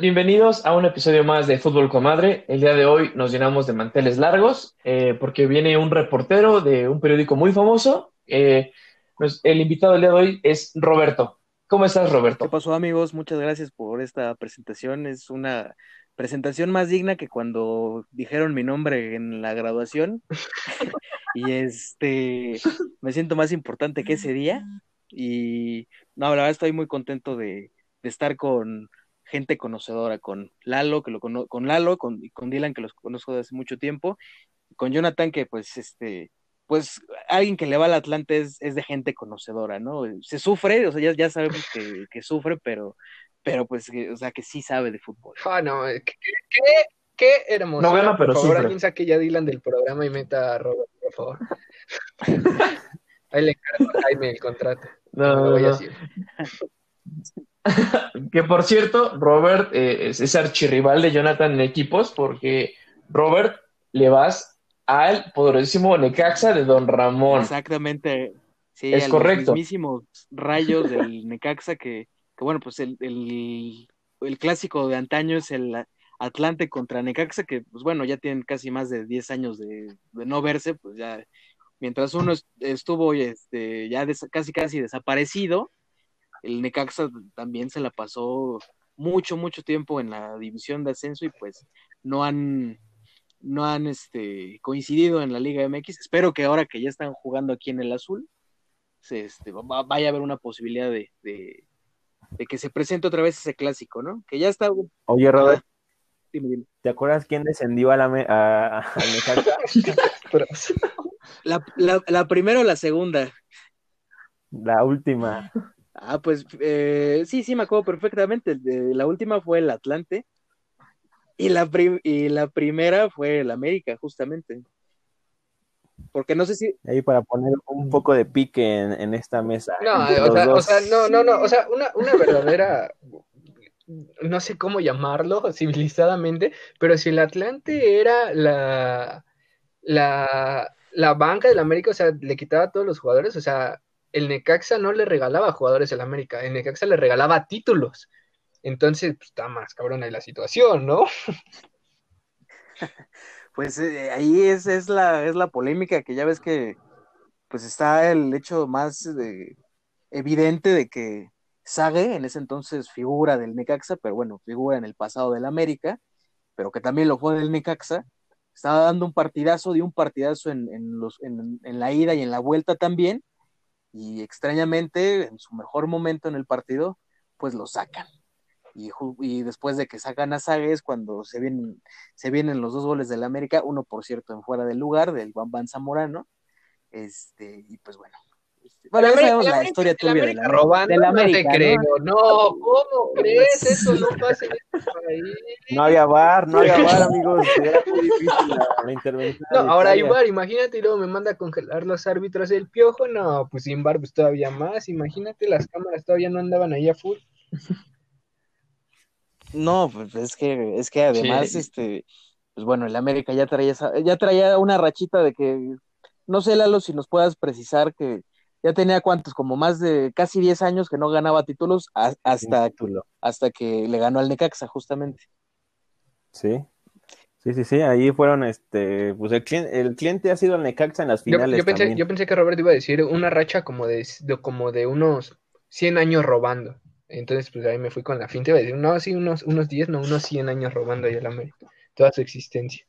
Bienvenidos a un episodio más de Fútbol Comadre. El día de hoy nos llenamos de manteles largos eh, porque viene un reportero de un periódico muy famoso. Eh, pues, el invitado del día de hoy es Roberto. ¿Cómo estás, Roberto? ¿Qué pasó, amigos? Muchas gracias por esta presentación. Es una presentación más digna que cuando dijeron mi nombre en la graduación. y este, me siento más importante que ese día. Y no, la verdad estoy muy contento de, de estar con gente conocedora, con Lalo, que lo con Lalo, con, con Dylan, que los conozco desde hace mucho tiempo, con Jonathan, que pues este, pues alguien que le va al Atlante es, es de gente conocedora, ¿no? Se sufre, o sea, ya, ya sabemos que, que sufre, pero, pero pues, o sea, que sí sabe de fútbol. Ah, no, qué, qué, qué hermoso. No gana, pero por favor, sufre. alguien saque ya Dylan del programa y meta a Robert, por favor. Ahí le encargo a Jaime el contrato. No, no, voy a no. que por cierto, Robert eh, es, es archirrival de Jonathan en equipos porque Robert le vas al poderosísimo Necaxa de Don Ramón. Exactamente. Sí, Es a correcto. los mismísimos rayos del Necaxa que, que bueno, pues el, el, el clásico de antaño es el Atlante contra Necaxa, que pues bueno, ya tienen casi más de 10 años de, de no verse, pues ya, mientras uno est- estuvo este, ya des- casi casi desaparecido, el Necaxa también se la pasó mucho, mucho tiempo en la división de ascenso y pues no han, no han este, coincidido en la Liga MX. Espero que ahora que ya están jugando aquí en el azul, se, este, va- vaya a haber una posibilidad de, de, de que se presente otra vez ese clásico, ¿no? Que ya está. Oye, Robert, Dime, dime. ¿te acuerdas quién descendió a la me- a, a Necaxa? Pero- La, la, la primera o la segunda. La última. Ah, pues eh, sí, sí, me acuerdo perfectamente. De- la última fue el Atlante y la, prim- y la primera fue el América, justamente. Porque no sé si. Ahí para poner un poco de pique en, en esta mesa. No, o sea, o sea, no, no, no, o sea, una, una verdadera, no sé cómo llamarlo civilizadamente, pero si el Atlante era la, la, la banca del América, o sea, le quitaba a todos los jugadores, o sea, el Necaxa no le regalaba jugadores al América, el Necaxa le regalaba títulos. Entonces, pues, está más cabrona ahí la situación, ¿no? Pues eh, ahí es, es la, es la polémica que ya ves que pues está el hecho más eh, evidente de que Sague en ese entonces figura del Necaxa, pero bueno, figura en el pasado del América, pero que también lo fue del Necaxa, estaba dando un partidazo, dio un partidazo en, en los, en la ida y en la vuelta también, y extrañamente, en su mejor momento en el partido, pues lo sacan. Y, después de que sacan a Sague es cuando se vienen, se vienen los dos goles del América, uno por cierto en fuera del lugar, del Juan Van Zamorano, este, y pues bueno. Bueno, El ya sabemos el la América- historia el turbia de América la, robando, América, te ¿no? creo, no, ¿cómo crees? Eso no pasa en este país. No había bar, no había bar, amigos. Era muy difícil la, la intervención. No, ahora hay. VAR, imagínate, y luego me manda a congelar los árbitros del piojo, no, pues sin VAR pues todavía más, imagínate, las cámaras todavía no andaban ahí a full. No, pues es que, es que además, Sí. este, pues bueno, el América ya traía esa- ya traía una rachita de que, no sé, Lalo, si nos puedas precisar que ya tenía cuántos, como más de casi 10 años que no ganaba títulos a- hasta, título. hasta que le ganó al Necaxa, justamente. Sí. Sí, sí, sí. Ahí fueron, este, pues el cliente, el cliente ha sido el Necaxa en las Yo, finales yo pensé, también. yo pensé que Roberto iba a decir una racha como de, de- como de unos 100 años robando. Entonces, pues ahí me fui con la finta, iba a decir, no, sí, unos, unos 10, no, unos 100 años robando ahí al América, toda su existencia.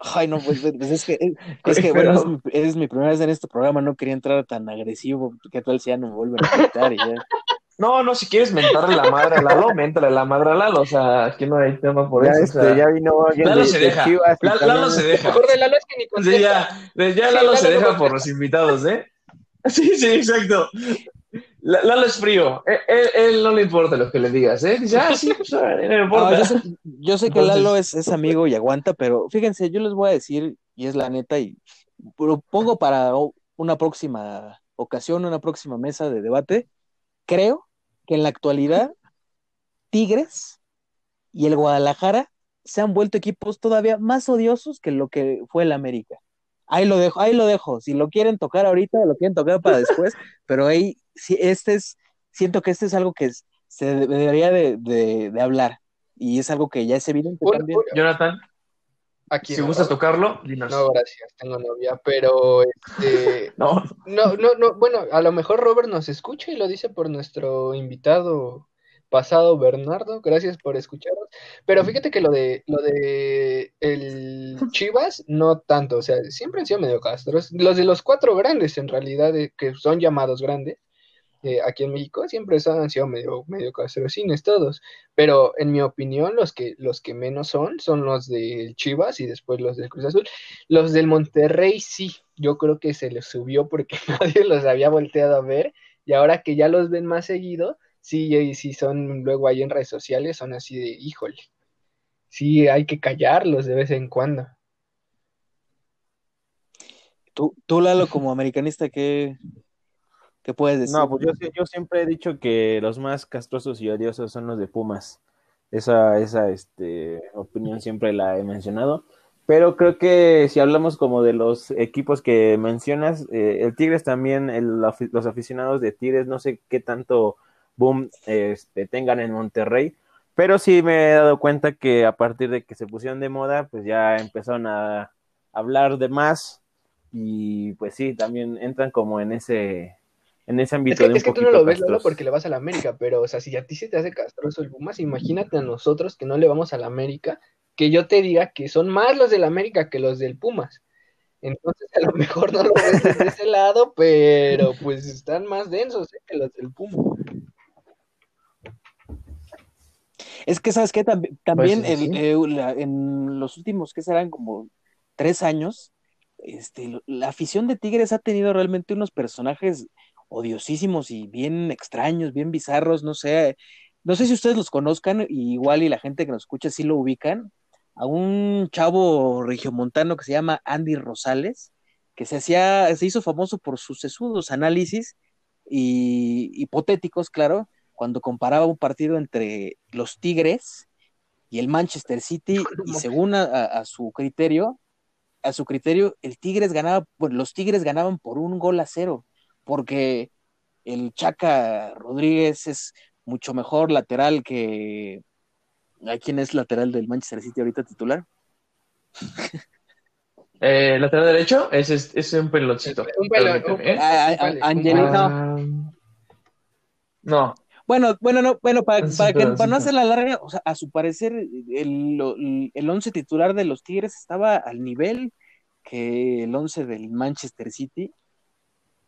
Ay, no, pues, pues es que, es que bueno, es mi, es mi primera vez en este programa, no quería entrar tan agresivo, que tal si ya no me vuelven a quitar y ya. No, no, si quieres mentarle la madre a Lalo, méntale la madre a Lalo, o sea, aquí no hay tema por ya, eso. o este, sea, ya vino alguien Lalo de- se de deja, Chivas y La- también- Lalo se deja. Mejor de Lalo es que ni Sí, contesta. ya, ya Sí, Lalo se Lalo deja no por los invitados, ¿eh? Sí, sí, exacto. La- Lalo es frío, él, él- él no le importa lo que le digas, ¿eh? Dice, ah, sí, pues, no importa. yo sé, yo sé que Entonces- Lalo es, es amigo y aguanta, pero fíjense, yo les voy a decir, y es la neta, y propongo para una próxima ocasión, una próxima mesa de debate, creo que en la actualidad Tigres y el Guadalajara se han vuelto equipos todavía más odiosos que lo que fue el América. Ahí lo dejo, ahí lo dejo. Si lo quieren tocar ahorita, lo quieren tocar para después, pero ahí sí, este es, siento que este es algo que es- se debería de, de, de hablar. Y es algo que ya es evidente Bueno, también. bueno, Jonathan, aquí si no, gustas tocarlo, dinos. No, gracias, tengo novia, pero este, No, no, no, no, bueno, a lo mejor Robert nos escucha y lo dice por nuestro invitado pasado Bernardo, gracias por escucharnos. Pero fíjate que lo de lo de el Chivas no tanto, o sea, siempre han sido medio castros. Los de los cuatro grandes en realidad eh, que son llamados grandes eh, aquí en México siempre han sido medio medio castrocines todos, pero en mi opinión los que los que menos son son los del Chivas y después los del Cruz Azul. Los del Monterrey sí, yo creo que se les subió porque nadie los había volteado a ver y ahora que ya los ven más seguido, sí, y sí son luego ahí en redes sociales, son así de, híjole, sí hay que callarlos de vez en cuando. Tú, tú Lalo, como americanista, ¿qué, qué puedes decir? No, pues yo, yo siempre he dicho que los más castrosos y odiosos son los de Pumas. Esa, esa este, opinión siempre la he mencionado. Pero creo que si hablamos como de los equipos que mencionas, eh, el Tigres también, el los aficionados de Tigres, no sé qué tanto boom este, tengan en Monterrey, pero sí me he dado cuenta que a partir de que se pusieron de moda, pues ya empezaron a hablar de más y pues sí, también entran como en ese, en ese Es ámbito que, de un es que tú no lo ves, Lolo, porque le vas a la América, pero, o sea, si a ti se te hace castroso el Pumas, imagínate a nosotros que no le vamos a la América, que yo te diga que son más los del América que los del Pumas. Entonces, a lo mejor no lo ves desde ese lado, pero pues están más densos ¿eh? que los del Pumas. Es que, ¿sabes qué? Tambi- También Pues, sí. eh, la- en los últimos, que serán como tres años, este, la afición de Tigres ha tenido realmente unos personajes odiosísimos y bien extraños, bien bizarros, no sé, no sé si ustedes los conozcan, y igual y la gente que nos escucha sí lo ubican, a un chavo regiomontano que se llama Andy Rosales, que se hacía, se hizo famoso por sus sesudos análisis y hipotéticos, claro, cuando comparaba un partido entre los Tigres y el Manchester City, y según a, a- su criterio, a su criterio, el Tigres ganaba, pues, los Tigres ganaban por un gol a cero, porque el Chaca Rodríguez es mucho mejor lateral que. ¿A quién es lateral del Manchester City ahorita titular? eh, lateral derecho es, es, es un peloncito. Un no, Bueno, bueno, no, bueno, para, Sí, para, que, pero para no hacer la larga, o sea, a su parecer, el, el once titular de los Tigres estaba al nivel que el once del Manchester City.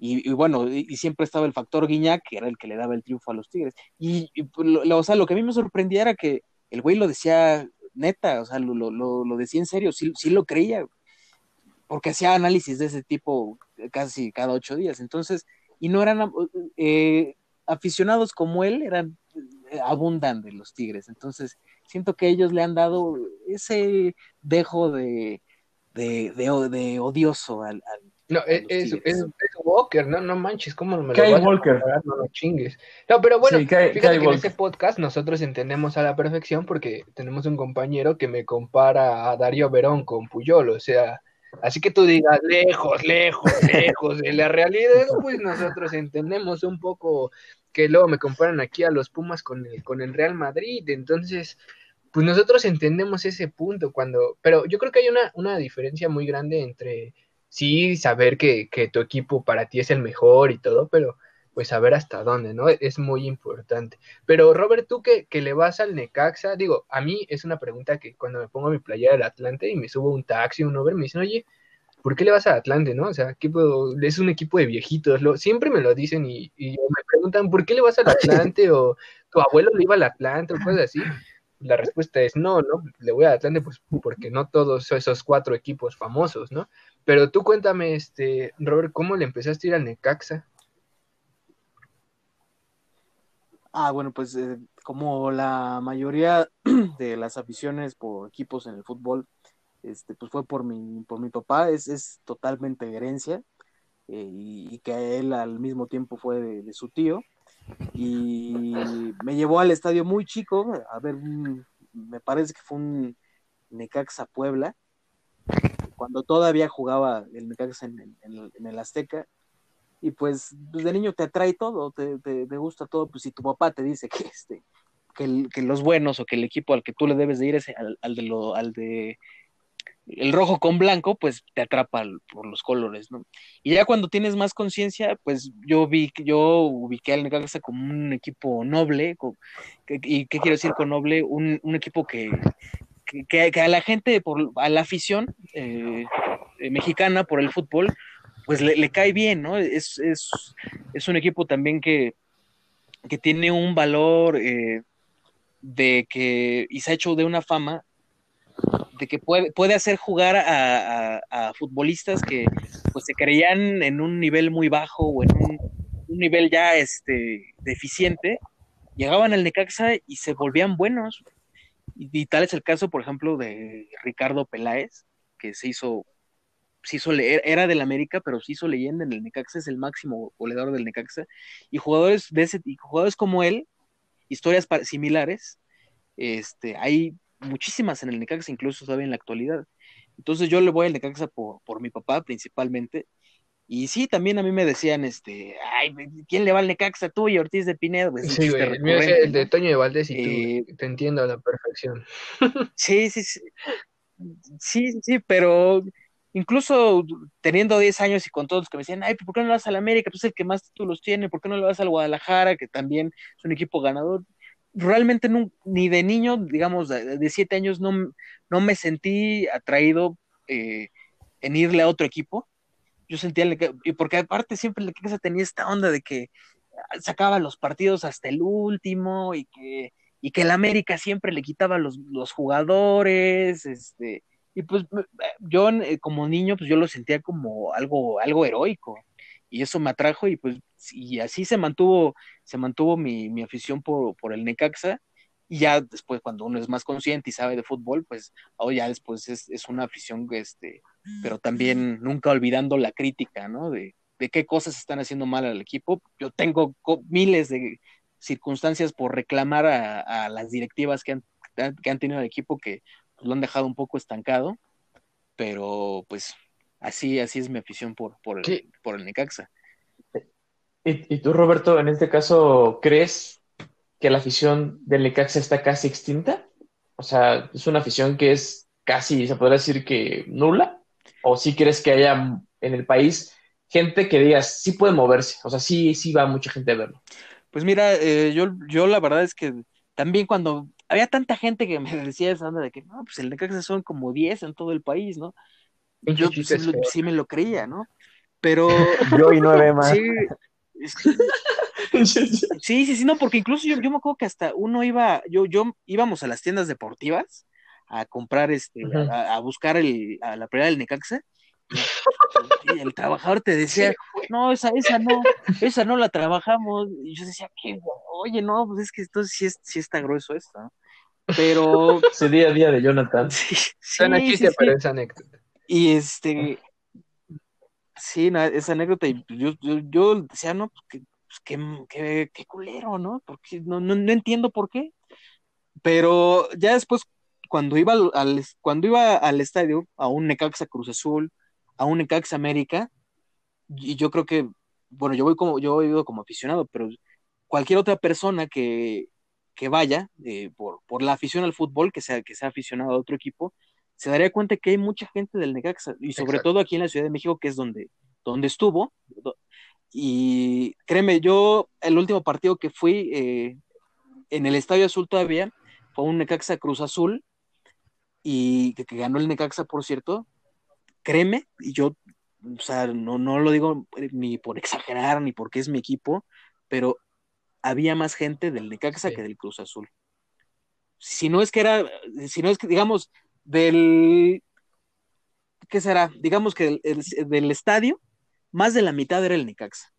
Y, bueno, y, siempre estaba el factor Guiñac, que era el que le daba el triunfo a los Tigres. Y, pues, lo, o sea, lo que a mí me sorprendía era que el güey lo decía neta, o sea, lo, lo, lo, decía en serio, sí, sí lo creía, porque hacía análisis de ese tipo casi cada ocho días. Entonces, y no eran eh, aficionados como él, eran eh, abundan de los Tigres. Entonces, siento que ellos le han dado ese dejo de, de, de, odioso al No, a es, es, Tigres. es- es Walker, no, no manches, ¿cómo me lo a Walker. No lo chingues. No, pero bueno, Sí, fíjate que en ese podcast nosotros entendemos a la perfección porque tenemos un compañero que me compara a Darío Verón con Puyol, o sea, así que tú digas lejos, lejos, lejos de la realidad, pues nosotros entendemos un poco que luego me comparan aquí a los Pumas con el, con el Real Madrid, entonces pues nosotros entendemos ese punto cuando, pero yo creo que hay una, una diferencia muy grande entre sí saber que, que tu equipo para ti es el mejor y todo, pero pues saber hasta dónde, ¿no? Es muy importante. Pero Robert, tú que, que le vas al Necaxa, digo, a mí es una pregunta que cuando me pongo mi playera del Atlante y me subo a un taxi, un Uber, me dicen, oye, ¿por qué le vas al Atlante, no? O sea, equipo, es un equipo de viejitos, lo, siempre me lo dicen y, y me preguntan, ¿por qué le vas al Atlante? O tu abuelo le iba al Atlante o cosas así. La respuesta es no, no, le voy al Atlante pues porque no todos esos cuatro equipos famosos, ¿no? Pero tú cuéntame, este, Robert, ¿cómo le empezaste a ir al Necaxa? Ah, bueno, pues eh, como la mayoría de las aficiones por equipos en el fútbol, este, pues fue por mi, por mi papá, es, es totalmente herencia, eh, y, que él al mismo tiempo fue de, de su tío, y me llevó al estadio muy chico, a ver, me parece que fue un Necaxa Puebla, cuando todavía jugaba el Necaxa en, en- en el- Azteca, y pues, pues, de niño te atrae todo, te, te, gusta todo, pues si tu papá te dice que este, que, que, los buenos o que el equipo al que tú le debes de ir es al, al de lo, al de el rojo con blanco, pues te atrapa por los colores, ¿no? Y ya cuando tienes más conciencia, pues yo vi, yo ubiqué al Necaxa como un equipo noble, ¿y qué quiero decir con noble? Un, un equipo que, que, que, a la gente, por, a la afición eh, eh, mexicana por el fútbol, pues le, cae bien, ¿no? Es, es, es, un equipo también que, que tiene un valor eh, de que, y se ha hecho de una fama de que puede, puede hacer jugar a, futbolistas que pues se creían en un nivel muy bajo o en un, nivel ya este, deficiente, llegaban al Necaxa y se volvían buenos. Y, tal es el caso, por ejemplo, de Ricardo Peláez, que se hizo, se hizo era del América, pero se hizo leyenda en el Necaxa, es el máximo goleador del Necaxa. Y jugadores de ese, jugadores como él, historias similares, este, hay muchísimas en el Necaxa, incluso todavía en la actualidad. Entonces yo le voy al Necaxa por, por mi papá principalmente. Y sí, también a mí me decían, este, ay, ¿quién le va al Necaxa tú y Ortiz de Pinedo? Pues, sí, güey, el de Toño de Valdés y eh, te entiendo a la perfección. Sí, sí, sí. Sí, sí, pero incluso teniendo 10 años y con todos los que me decían, ay, ¿por qué no le vas al América? Pues el que más títulos tiene, ¿por qué no le vas al Guadalajara, que también es un equipo ganador? realmente ni de niño, digamos, de, siete años, no, no, me sentí atraído eh, en irle a otro equipo. Yo sentía, y porque aparte siempre el se tenía esta onda de que sacaba los partidos hasta el último y que, y que el América siempre le quitaba los, los jugadores, este, y pues yo eh, como niño, pues yo lo sentía como algo, algo heroico y eso me atrajo y pues y así se mantuvo, se mantuvo mi, mi afición por, por, el Necaxa y ya después cuando uno es más consciente y sabe de fútbol, pues oh, ya después es, es, una afición, este, pero también nunca olvidando la crítica, ¿no? De, de qué cosas están haciendo mal al equipo. Yo tengo miles de circunstancias por reclamar a, a las directivas que han, que han tenido el equipo que lo han dejado un poco estancado, pero pues Así, así es mi afición por, por, el, por el Necaxa. ¿Y, tú, Roberto, en este caso, crees que la afición del Necaxa está casi extinta? O sea, ¿es una afición que es casi, se podría decir que nula? ¿O sí crees que haya en el país gente que digas, sí puede moverse? O sea, sí, sí va mucha gente a verlo. Pues mira, eh, yo, yo la verdad es que también cuando había tanta gente que me decía esa onda de que, no, pues el Necaxa son como 10 en todo el país, ¿no? yo sí, me lo creía, ¿no? Pero... Yo y nueve más. Sí, sí, sí, no, porque incluso yo, yo me acuerdo que hasta uno iba, yo, yo íbamos a las tiendas deportivas a comprar, este, a, buscar el, a la prioridad del Necaxa, y el trabajador te decía, no, esa, esa no, esa no la trabajamos, y yo decía, ¿qué? Oye, no, pues es que esto sí, sí está grueso esto, ¿no? Pero... Ese día a día de Jonathan. Sí, sí, aquí sí, sí. esa anécdota. Y este, sí, esa anécdota, y yo, yo, decía, no, pues, pues qué, qué, culero, ¿no? Porque no, no, no, entiendo por qué. Pero ya después, cuando iba al, cuando iba al estadio, a un Necaxa Cruz Azul, a un Necaxa América, y yo creo que, bueno, yo voy como, yo he ido como aficionado, pero cualquier otra persona que, que vaya eh, por, por la afición al fútbol, que sea, que sea aficionado a otro equipo, se daría cuenta que hay mucha gente del Necaxa, y sobre todo aquí en la Ciudad de México, que es donde, donde estuvo. Y créeme, yo el último partido que fui eh, en el Estadio Azul todavía fue un Necaxa Cruz Azul, y que, ganó el Necaxa, por cierto. Créeme, y yo, o sea, no, no lo digo ni por exagerar, ni porque es mi equipo, pero había más gente del Necaxa que del Cruz Azul. Si no es que era, si no es que, digamos, del, ¿qué será? Digamos que del estadio, más de la mitad era el Necaxa.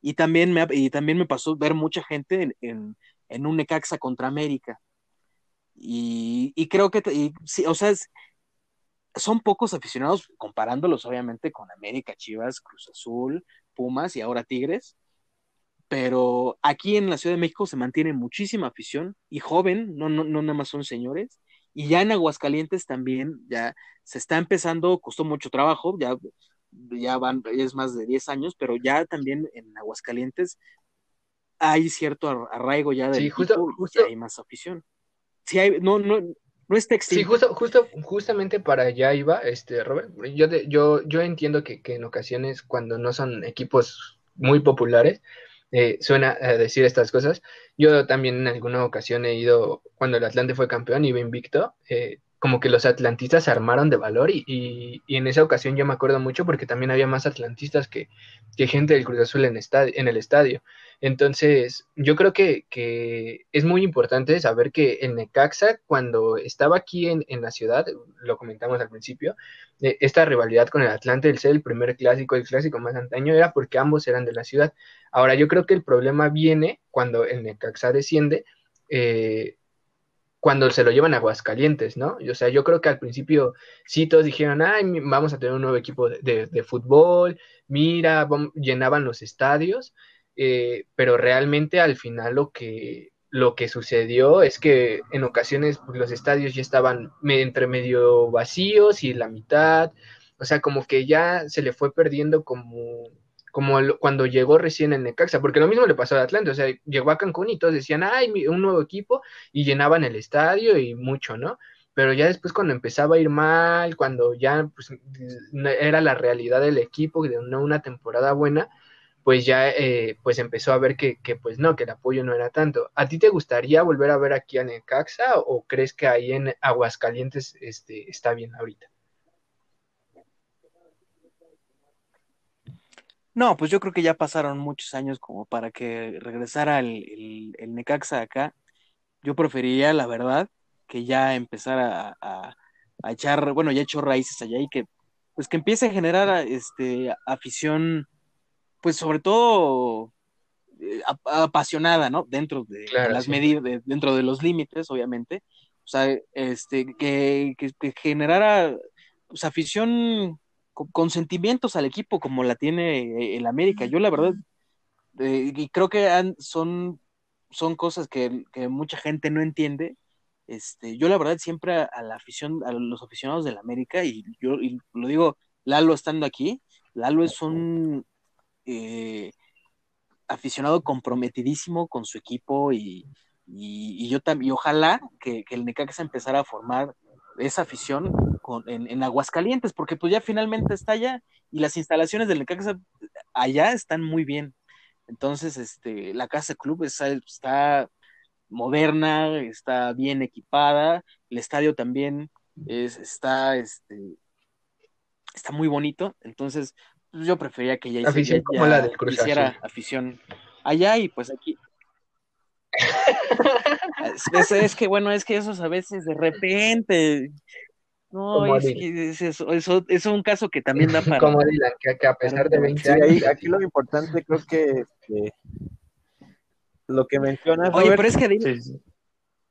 Y también me, y también me pasó ver mucha gente en, en, un Necaxa contra América. Y, y creo que, sí, o sea, son pocos aficionados comparándolos obviamente con América, Chivas, Cruz Azul, Pumas y ahora Tigres. Pero aquí en la Ciudad de México se mantiene muchísima afición y joven, no, no, no nada más son señores, y ya en Aguascalientes también, ya se está empezando, costó mucho trabajo, ya ya van, es más de 10 años, pero ya también en Aguascalientes hay cierto arraigo ya del sí, justo, justo, hay más afición. Hay, no, no, no está extinto. Sí, justo, justo, justamente para allá iba, este, Robert. Yo, yo, yo entiendo que, que, en ocasiones, cuando no son equipos muy populares, eh, suena a decir estas cosas. Yo también en alguna ocasión he ido, cuando el Atlante fue campeón, iba invicto, eh, como que los atlantistas se armaron de valor y, y, en esa ocasión yo me acuerdo mucho porque también había más atlantistas que, que gente del Cruz Azul en, en el estadio. Entonces, yo creo que, que, es muy importante saber que el Necaxa, cuando estaba aquí en, en la ciudad, lo comentamos al principio, eh, esta rivalidad con el Atlante, el ser el primer clásico, el clásico más antaño, era porque ambos eran de la ciudad. Ahora, yo creo que el problema viene cuando el Necaxa desciende. Eh, cuando se lo llevan a Aguascalientes, ¿no? O sea, yo creo que al principio sí todos dijeron, ay, vamos a tener un nuevo equipo de, fútbol, mira, llenaban los estadios, eh, pero realmente al final lo que, lo que sucedió es que en ocasiones pues, los estadios ya estaban entre medio vacíos y la mitad, o sea, como que ya se le fue perdiendo como como cuando llegó recién el Necaxa, porque lo mismo le pasó a Atlanta, o sea, llegó a Cancún y todos decían, ay, un nuevo equipo, y llenaban el estadio y mucho, ¿no? Pero ya después cuando empezaba a ir mal, cuando ya pues, era la realidad del equipo, de una, una temporada buena, pues ya eh, pues empezó a ver que, que, pues no, que el apoyo no era tanto. ¿A ti te gustaría volver a ver aquí a Necaxa o crees que ahí en Aguascalientes este, está bien ahorita? No, pues yo creo que ya pasaron muchos años como para que regresara el, el, Necaxa acá. Yo preferiría, la verdad, que ya empezara a, echar, bueno, ya echó raíces allá y que, pues que empiece a generar este, afición, pues sobre todo eh, apasionada, ¿no? Dentro de, las medidas, dentro de los límites, obviamente. O sea, este, que, que, que generara pues, afición con, sentimientos al equipo como la tiene eh, el América. Yo la verdad, eh, y creo que son, son cosas que, mucha gente no entiende. Este, yo la verdad siempre a, la afición, a los aficionados del América, y yo lo digo, Lalo estando aquí, Lalo es un eh, aficionado comprometidísimo con su equipo y, yo también, ojalá que, que el Necaxa empezara a formar esa afición en, en, Aguascalientes, porque pues ya finalmente está allá y las instalaciones del Necaxa allá están muy bien. Entonces, este, la casa club está, moderna, está bien equipada, el estadio también es, está, este, está muy bonito. Entonces, pues, yo prefería que ya, afición como la del hiciera afición allá y pues aquí es, es, que bueno, es que esos a veces de repente. No, es, que eso, eso, es un caso que también da para. Como Dylan, que, a pesar de 20 años. aquí lo importante creo que este, lo que mencionas. Oye, pero es que.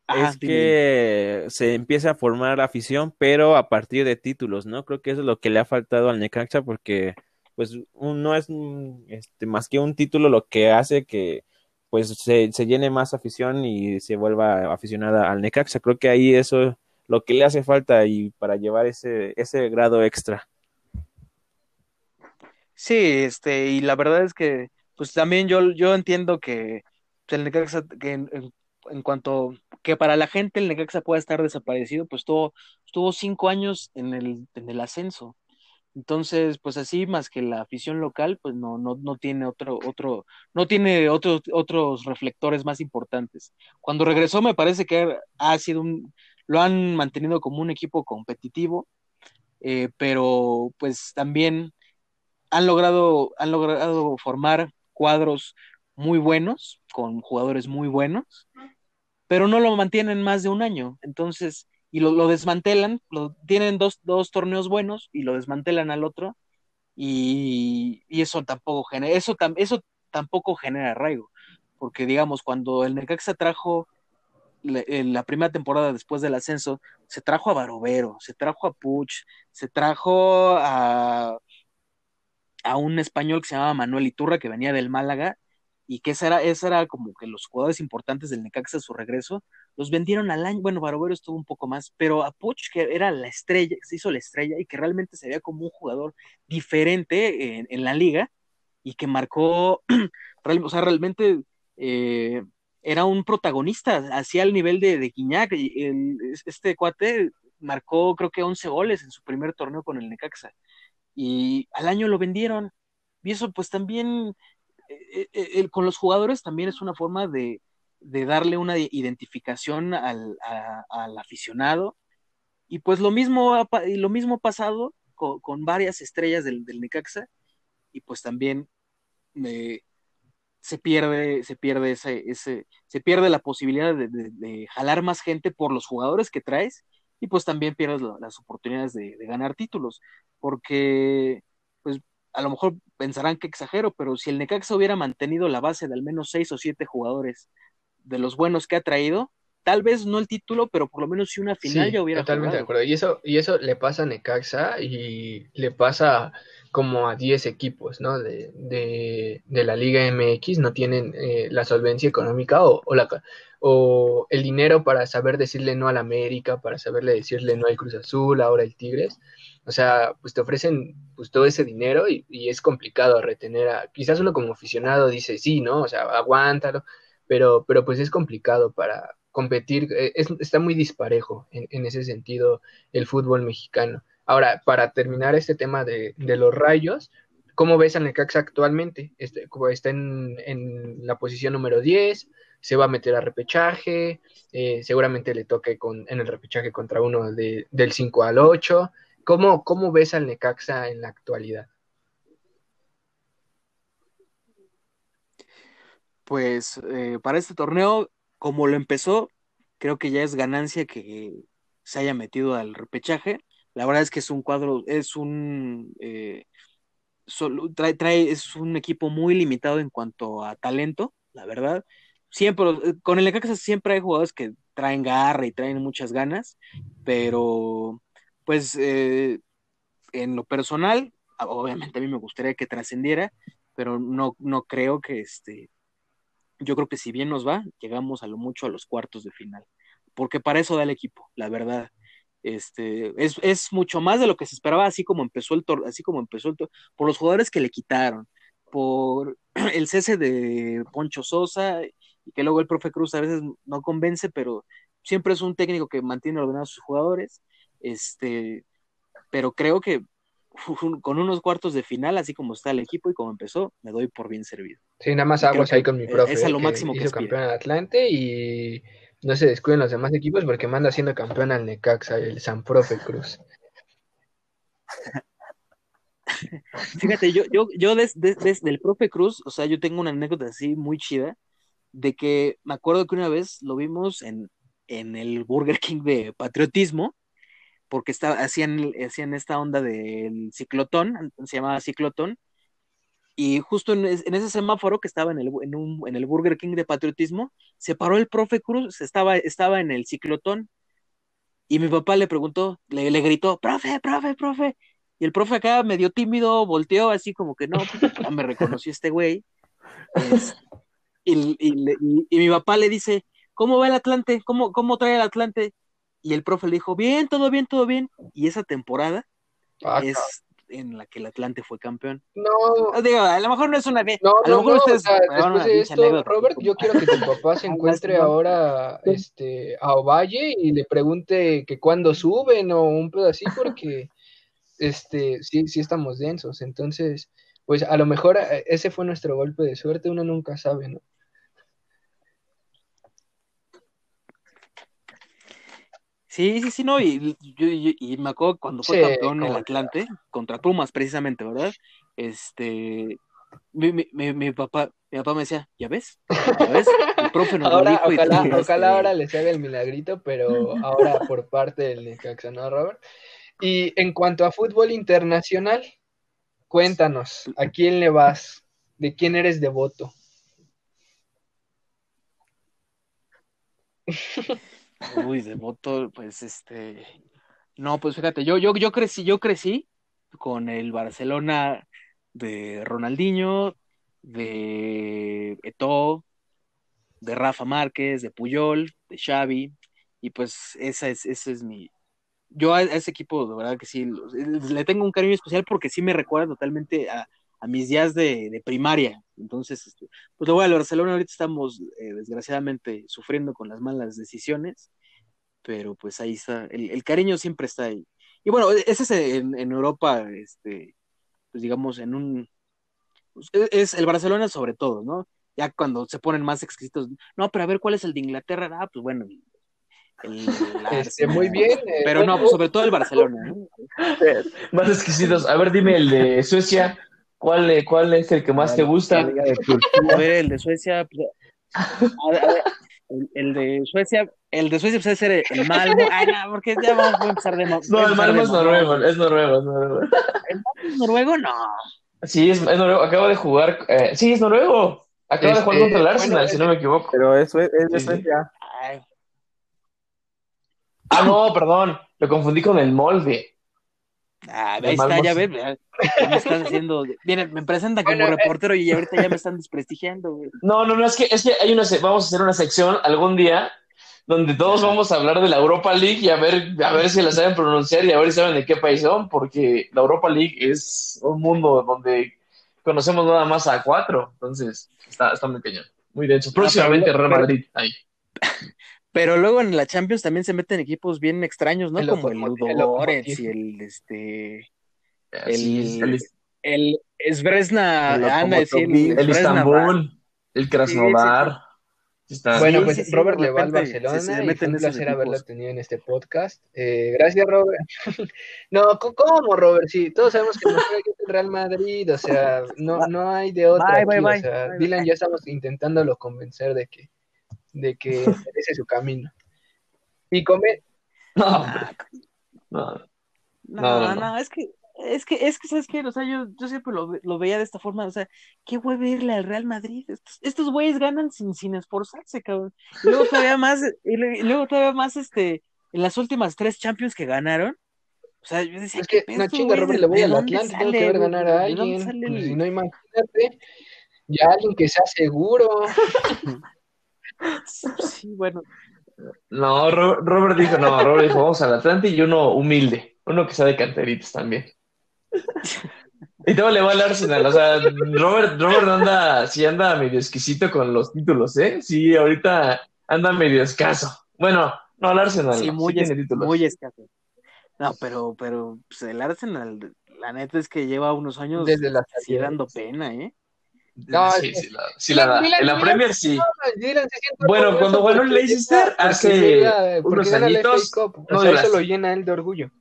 es que se empieza a formar afición, pero a partir de títulos, ¿no? Creo que eso es lo que le ha faltado al Necaxa, porque pues no es este, más que un título lo que hace que pues se, llene más afición y se vuelva aficionada al Necaxa. Creo que ahí eso es lo que le hace falta y para llevar ese, ese grado extra. Sí, este, y la verdad es que, pues también yo, yo entiendo que el Necaxa, que en, en, cuanto que para la gente el Necaxa pueda estar desaparecido, pues tuvo, estuvo cinco años en el, en el ascenso. Entonces, pues así, más que la afición local, pues no, no, no tiene otro, otro, no tiene otros, otros reflectores más importantes. Cuando regresó, me parece que ha sido un, lo han mantenido como un equipo competitivo, eh, pero pues también han logrado, han logrado formar cuadros muy buenos, con jugadores muy buenos, pero no lo mantienen más de un año. Entonces, y lo, desmantelan, lo, tienen dos, dos, torneos buenos y lo desmantelan al otro y, eso tampoco genera, eso, eso tampoco genera arraigo, porque digamos, cuando el Necaxa trajo en la primera temporada después del ascenso, se trajo a Barovero, se trajo a Puch, se trajo a, a un español que se llamaba Manuel Iturra, que venía del Málaga, y que esa era, esa era como que los jugadores importantes del Necaxa a su regreso, los vendieron al año, bueno, Barovero estuvo un poco más, pero a Puch, que era la estrella, se hizo la estrella y que realmente se veía como un jugador diferente en, la liga y que marcó, o sea, realmente eh, era un protagonista, hacía el nivel de, de Guiñac, el, este cuate marcó creo que 11 goles en su primer torneo con el Necaxa y al año lo vendieron y eso pues también eh, eh, con los jugadores también es una forma de, darle una identificación al, aficionado. Y pues lo mismo ha, lo mismo pasado con, varias estrellas del, Necaxa. Y pues también eh, se pierde, se pierde ese, ese, se pierde la posibilidad de, jalar más gente por los jugadores que traes. Y pues también pierdes las oportunidades de, ganar títulos. Porque pues a lo mejor pensarán que exagero, pero si el Necaxa hubiera mantenido la base de al menos seis o siete jugadores de los buenos que ha traído, tal vez no el título, pero por lo menos si una final ya hubiera totalmente de acuerdo. Y eso, y eso le pasa a Necaxa y le pasa como a 10 equipos, ¿no? De, de, la Liga MX, no tienen eh, la solvencia económica o, o, la, o el dinero para saber decirle no al América, para saberle decirle no al Cruz Azul, ahora el Tigres. O sea, pues te ofrecen pues todo ese dinero y, es complicado retener a, quizás uno como aficionado dice, sí, ¿no? O sea, aguántalo, pero, pero pues es complicado para competir, eh, está muy disparejo en, ese sentido el fútbol mexicano. Ahora, para terminar este tema de, los rayos, ¿cómo ves al Necaxa actualmente? Este, está en, en, la posición número 10, se va a meter a repechaje, eh, seguramente le toque con, en el repechaje contra uno de, del 5 al 8. ¿Cómo, ¿Cómo ves al Necaxa en la actualidad? Pues eh, para este torneo, como lo empezó, creo que ya es ganancia que se haya metido al repechaje. La verdad es que es un cuadro, es un eh, trae, trae, es un equipo muy limitado en cuanto a talento, la verdad. Siempre, con el Necaxa siempre hay jugadores que traen garra y traen muchas ganas, pero pues eh, en lo personal, obviamente a mí me gustaría que trascendiera, pero no, no creo que este, yo creo que si bien nos va, llegamos a lo mucho a los cuartos de final, porque para eso da el equipo, la verdad. Este, es, es mucho más de lo que se esperaba, así como empezó el tor así como empezó el por los jugadores que le quitaron, por el cese de Poncho Sosa, y que luego el profe Cruz a veces no convence, pero siempre es un técnico que mantiene ordenados sus jugadores este, pero creo que con unos cuartos de final, así como está el equipo y como empezó, me doy por bien servido. Sí, nada más hago ahí con mi profe. Es a lo máximo que hizo campeón al Atlante y no se descuiden los demás equipos porque manda siendo campeón al Necaxa, el San Profe Cruz. Fíjate, yo, yo, yo desde, desde el profe Cruz, o sea, yo tengo una anécdota así muy chida, de que me acuerdo que una vez lo vimos en, en el Burger King de patriotismo, porque hacían, hacían esta onda del ciclotón, se llamaba ciclotón, y justo en, ese semáforo que estaba en el, en, el Burger King de patriotismo, se paró el profe Cruz, estaba, estaba en el ciclotón, y mi papá le preguntó, le, le gritó, profe, profe, profe, y el profe acá medio tímido, volteó así como que no, no me reconoció este güey, y, y, mi papá le dice, ¿cómo va el Atlante? ¿Cómo, cómo trae el Atlante? Y el profe le dijo, bien, todo bien, todo bien. Y esa temporada ah, es en la que el Atlante fue campeón. No. Ah, digo, a lo mejor no es una... No, a lo mejor ustedes, después de esto, Robert, yo quiero que tu papá se encuentre ahora este, a Ovalle y le pregunte que cuándo suben o un pedo así, porque este, sí, sí estamos densos. Entonces, pues a lo mejor eh, ese fue nuestro golpe de suerte, uno nunca sabe, ¿no? Sí, sí, sí, no, y, y, me acuerdo cuando fue campeón en el Atlante, contra Pumas precisamente, ¿verdad? Este, mi, mi, mi, papá, mi papá me decía, ¿ya ves? ¿Ya ves? El profe nos ahora, lo dijo ojalá, y ojalá este ahora les haga el milagrito, pero ahora por parte del Necaxa, ¿no, Robert? Y en cuanto a fútbol internacional, cuéntanos, ¿a quién le vas? ¿De quién eres devoto? Uy, devoto, pues este. No, pues fíjate, yo, yo, yo crecí, yo crecí con el Barcelona de Ronaldinho, de Eto'o, de Rafa Márquez, de Puyol, de Xavi, y pues esa es, ese es mi... Yo a, ese equipo, de verdad que sí, le tengo un cariño especial porque sí me recuerda totalmente a, mis días de, primaria. Entonces, este, pues lo voy a Barcelona, ahorita estamos eh, desgraciadamente sufriendo con las malas decisiones, pero pues ahí está, el, cariño siempre está ahí. Y bueno, ese es en, en Europa, este, pues digamos, en un... Pues, e, es el Barcelona sobre todo, ¿no? Ya cuando se ponen más exquisitos, no, pero a ver cuál es el de Inglaterra, ah, pues bueno, el, este, muy bien. Eh, pero no, sobre todo el Barcelona. Más exquisitos. A ver, dime el de Suecia. ¿Cuál, cuál es el que más te gusta? A ver, el de Suecia. Pues, el, de Suecia, el de Suecia puede ser el Malmo. Ay, no, porque ya vamos a empezar de No, el Malmo es noruego, es noruego, es noruego. ¿El Malmo es noruego? No. Sí, es, es noruego. Acabo de jugar. Eh, sí, es noruego. Acaba de jugar este, contra el Arsenal, si no me equivoco. Pero eso es, es de Suecia. Ah, no, perdón. Lo confundí con el molde. Ah, ahí está, ya ves, me están haciendo. Miren, me presentan como reportero y ahorita ya me están desprestigiando, güey. No, no, no, es que, es que hay una, vamos a hacer una sección algún día donde todos vamos a hablar de la Europa League y a ver, a ver si la saben pronunciar y a ver si saben de qué país son, porque la Europa League es un mundo donde conocemos nada más a cuatro, entonces está, está muy pequeño, muy denso. Próximamente Real Madrid, ahí. Pero luego en la Champions también se meten equipos bien extraños, ¿no? Como el Ludogorets y el este el, el, Esbresna, anda el, el Istanbul, el Krasnodar. bueno, pues Robert le va al Barcelona y fue un placer haberlo tenido en este podcast. Eh, gracias, Robert. no, ¿cómo, Robert? Sí, todos sabemos que no es el Real Madrid, o sea, no, no hay de otra. Bye, bye, o sea, Dylan ya estamos intentándolo convencer de que de que merece su camino. Y come. No, no, no, no, es que, es que, es que, ¿sabes qué? O sea, yo, yo siempre lo, lo, veía de esta forma, o sea, qué hueve irle al Real Madrid. Estos, estos güeyes ganan sin, sin esforzarse, cabrón. Y luego todavía más, y luego todavía más, este, en las últimas tres Champions que ganaron, o sea, yo decía, es que, una chinga, Robert, le voy al Atlante, tengo que ver ganar a alguien. Pues, si no, imagínate, ya alguien que sea seguro. Sí, bueno. No, Robert dijo, no, Robert dijo, vamos al Atlante y uno humilde, uno que sabe canteritos también. Y todo le va al Arsenal, o sea, Robert, Robert anda, sí anda medio exquisito con los títulos, ¿eh? Sí, ahorita anda medio escaso. Bueno, no, al Arsenal. Sí, muy, muy escaso. No, pero, pero pues, el Arsenal, la neta es que lleva unos años desde la dando pena, ¿eh? No, sí, sí, la, sí la da. en la Premier sí. bueno, cuando ganó el Leicester hace unos añitos, no, eso lo llena él de orgullo.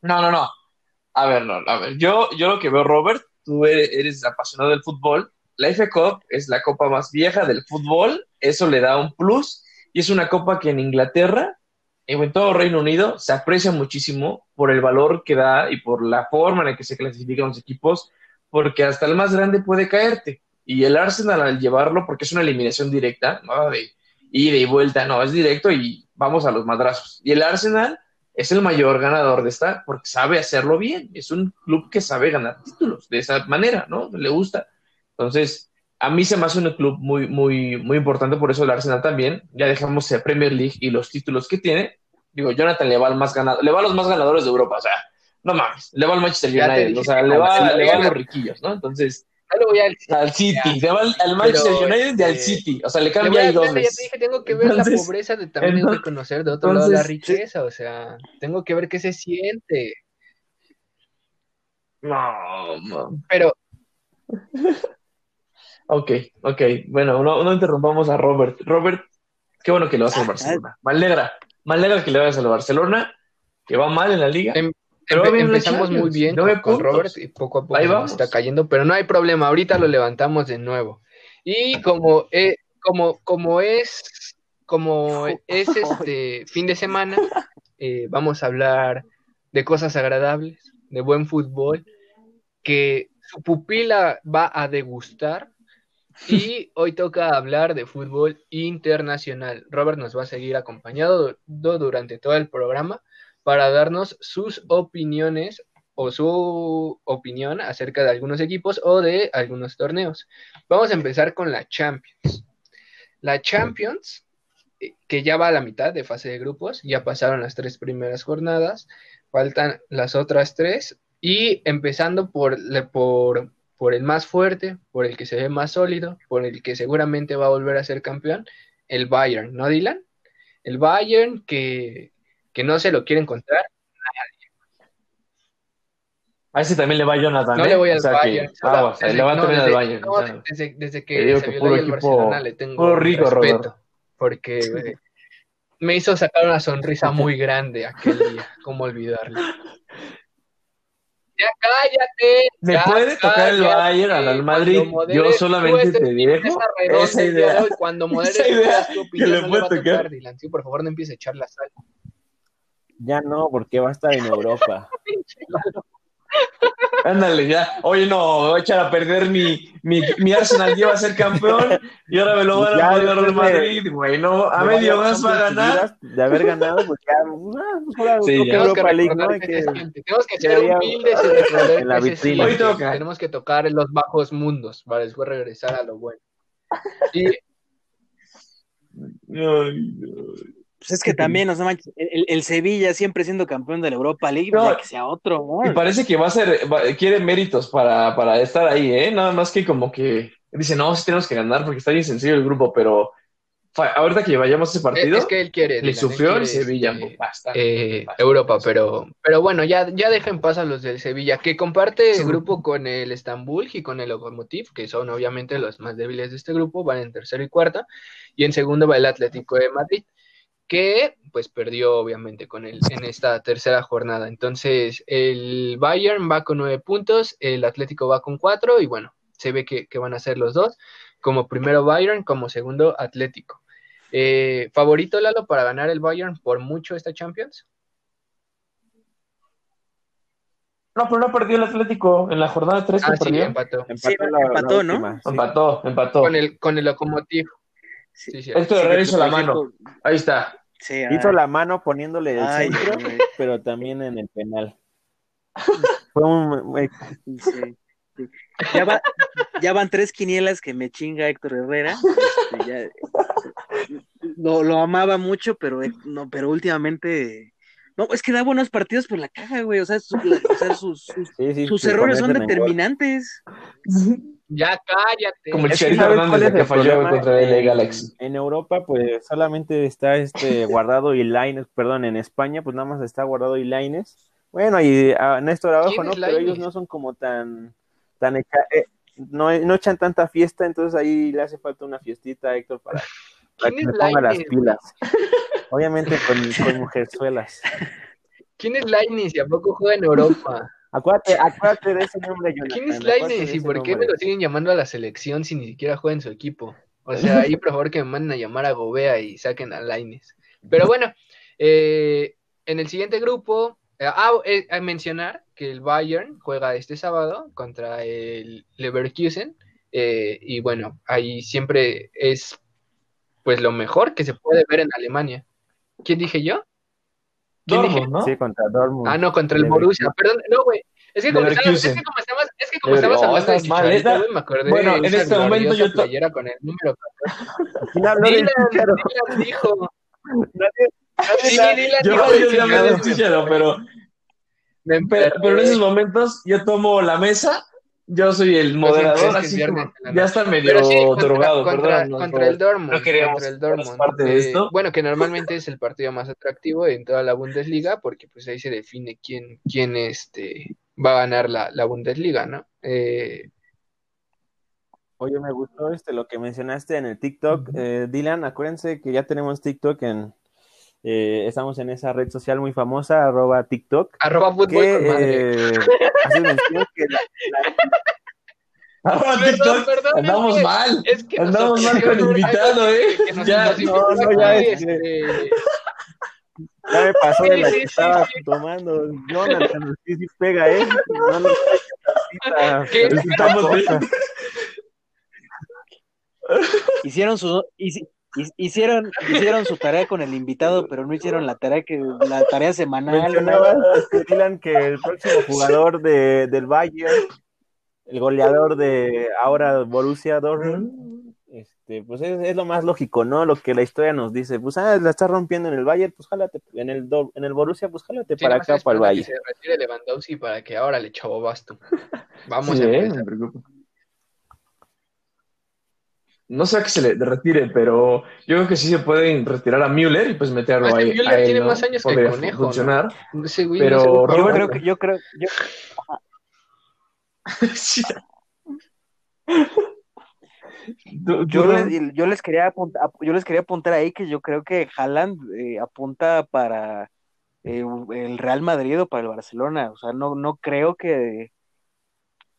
No, no, no. A ver, no, a ver. Yo, yo lo que veo, Robert, tú eres apasionado del fútbol. La FA Cup es la copa más vieja del fútbol. Eso le da un plus. Y es una copa que en Inglaterra en todo Reino Unido se aprecia muchísimo por el valor que da y por la forma en la que se clasifican los equipos, porque hasta el más grande puede caerte. Y el Arsenal al llevarlo, porque es una eliminación directa, ¿no? De ida y vuelta, no, es directo y vamos a los madrazos. Y el Arsenal es el mayor ganador de esta porque sabe hacerlo bien. Es un club que sabe ganar títulos de esa manera, ¿no? Le gusta. Entonces, a mí se me hace un club muy, muy, muy importante, por eso el Arsenal también. Ya dejamos la Premier League y los títulos que tiene. Digo, Jonathan le va al más ganado, le va a los más ganadores de Europa, o sea, no mames, le va al Manchester United, o sea, le va, le va a los riquillos, ¿no? Entonces, al, City, le va al, Manchester United y al City, o sea, le cambia ahí dos Ya te dije, tengo que ver la pobreza de también tengo que conocer de otro lado la riqueza, o sea, tengo que ver qué se siente. No, no. Pero Ok, ok. Bueno, no, interrumpamos a Robert. Robert, qué bueno que le vas al Barcelona. Me alegra, me alegra que le vayas al Barcelona, que va mal en la liga. Em, empezamos muy bien con, Robert y poco a poco está cayendo, pero no hay problema. Ahorita lo levantamos de nuevo. Y como, eh, como, como es, como es este fin de semana, eh, vamos a hablar de cosas agradables, de buen fútbol, que su pupila va a degustar y hoy toca hablar de fútbol internacional. Robert nos va a seguir acompañando durante todo el programa para darnos sus opiniones o su opinión acerca de algunos equipos o de algunos torneos. Vamos a empezar con la Champions. La Champions, eh, que ya va a la mitad de fase de grupos, ya pasaron las tres primeras jornadas, faltan las otras tres, y empezando por, por, por el más fuerte, por el que se ve más sólido, por el que seguramente va a volver a ser campeón, el Bayern, ¿no, Dylan? El Bayern que, que no se lo quiere encontrar. A ese también le va Jonathan. No ¿eh? le voy al O sea Bayern. que- ah, bueno, Desde- le va no, también al desde- Bayern. no, desde, desde te que se vio el Barcelona le tengo puro rico, respeto, Rodolfo. porque eh, me hizo sacar una sonrisa muy grande aquel día, cómo olvidarlo. Ya cállate. ¿Le ya puede tocar el. Bayern al Madrid? Modere- Yo solamente te dejo esa idea. hoy, Cuando moderes Esa idea tu opinión, que le puede tocar. tocar, Dylan. Sí, por favor, no empieces a echar la sal. Ya no, porque va a estar en Europa. Ándale, ya. Oye, no, voy a echar a perder mi, mi, mi Arsenal lleva a ser campeón y ahora me lo van a poner de- Madrid, güey. No, a medio gas va a ganar. De haber ganado, pues ya, ah, pues Sí, ya. Tenemos que Europa League, ¿no? que que-. Tenemos que ser humildes y recordar en la que vitrina. Hoy toca. Tenemos que tocar los bajos mundos para después regresar a lo bueno. Y Ay, no. Pues es que también, o sea, manches, el, el Sevilla siempre siendo campeón de la Europa League, No. ya que sea otro, Y ¿no? parece que va a ser, va- quiere méritos para, para estar ahí, ¿eh? Nada más que como que dice, no, sí tenemos que ganar porque está bien sencillo el grupo, pero ahorita que vayamos a ese partido, es que él quiere. le sufrió el quiere, Sevilla este, bastante. eh, bastante. Europa, pero, pero bueno, ya, ya dejen paso a los del Sevilla, que comparte Sí. grupo con el Estambul y con el Lokomotiv, que son obviamente los más débiles de este grupo, van en tercero y cuarta, y en segundo va el Atlético de Madrid, que pues perdió obviamente con él en esta tercera jornada. Entonces, el Bayern va con nueve puntos, el Atlético va con cuatro, y bueno, se ve que, que van a ser los dos, como primero Bayern, como segundo Atlético. Eh, ¿Favorito, Lalo, para ganar el Bayern por mucho esta Champions? No, pero no perdió el Atlético en la jornada 3 que Ah, sí, perdió. empató. Empató, Sí, la- la empató, ¿no? última, sí. Empató, empató. Con el, con el. Sí. Sí. Héctor Herrera hizo la mano. Ahí está. Sí, Hizo la mano poniéndole el ay, centro, güey, pero también en el penal. Fue un sí, sí. Ya, va- ya van tres quinielas que me chinga Héctor Herrera. Este, ya- lo, lo amaba mucho, pero eh, no, pero últimamente. No, es que da buenos partidos, pero la caga, güey. O sea, su- la- o sea, sus, sus- sí, sí, sus errores son determinantes. Ya cállate. Como el ¿sabes Hernández cuál es el que falló contra el En- Galaxy. En Europa, pues solamente está este guardado y Laines, perdón, en España, pues nada más está guardado y Laines. Bueno, y a Néstor Abajo, ¿Quién ¿no? Pero ellos no son como tan, tan echa- eh, no, no echan tanta fiesta, entonces ahí le hace falta una fiestita a Héctor para, para ¿Quién que le ponga las pilas. Obviamente con, con mujerzuelas. ¿Quién es Lainez y a poco juega en Europa? Acuérdate, acuérdate de ese nombre, Jonathan. ¿Quién es y por qué me lo siguen llamando a la selección si ni siquiera juega en su equipo? O sea, ahí por favor que me manden a llamar a Gobea y saquen a Lainez. Pero bueno, eh, en el siguiente grupo, eh, ah, eh, a mencionar que el Bayern juega este sábado contra el Leverkusen. eh, y bueno, ahí siempre es pues lo mejor que se puede ver en Alemania. ¿Quién dije yo? ¿Quién dije? Dortmund, ¿no? Sí, contra Dortmund. Ah, no, contra el Leverkusen. Borussia. Perdón, no, güey. Es que como estabas, es que como estabas, es que como estabas oh, hablando de mal, me acordé Bueno, de en este momento yo to- playera con el número ¿Quién habló del Dylan, Chicharo? Dylan dijo. Nadie- Yo, hablé del Chicharo. Pero, pero, pero en esos momentos yo tomo la mesa, yo soy el siento, moderador, así como, ya está medio Pero sí, contra, drogado, contra, perdón. no, contra el Dortmund. no queríamos contra el Dortmund. parte de eh, esto. bueno, que normalmente es el partido más atractivo en toda la Bundesliga, porque pues ahí se define quién, quién este, va a ganar la, la Bundesliga, ¿no? Eh, Oye, me gustó este lo que mencionaste en el TikTok. Eh, Dylan, acuérdense que ya tenemos TikTok en eh, estamos en esa red social muy famosa, arroba TikTok. arroba fútbol Que con madre. eh, hace mención que la- Ahora Perdón, TikTok, perdón, es andamos que- mal. Es que nos Andamos mal con un- invitado, ¿eh? Ya, no, no, este, ya me pasó de la Sí, que sí, estaba sí. tomando. Jonathan, sí, sí pega, ¿eh? Hicieron su, hici- hicieron, hicieron su tarea con el invitado, pero no hicieron la tarea que la tarea semanal. Mencionabas, Dylan, que el próximo jugador de, del Bayern, el goleador de ahora Borussia Dortmund, este, pues es, es, lo más lógico, ¿no? Lo que la historia nos dice, pues ah, la estás rompiendo en el Bayern, pues jálate, en el, en el Borussia, pues jálate Sí, para acá, para el Bayern. que se retire Lewandowski para que ahora le chavo basto. Vamos Sí, a eh, empezar. me preocupa. No sé a que se le retire, pero yo creo que sí se pueden retirar a Müller y pues meterlo Ah, ahí. Müller a él, tiene ¿no? más años que Conejo, ¿no? funcionar. Güey Pero no sé cómo- Yo Robert- creo que, yo creo, yo, Sí. Les, yo les quería apuntar, yo les quería apuntar ahí que yo creo que Haaland eh, apunta para eh, el Real Madrid o para el Barcelona. O sea, no, no creo que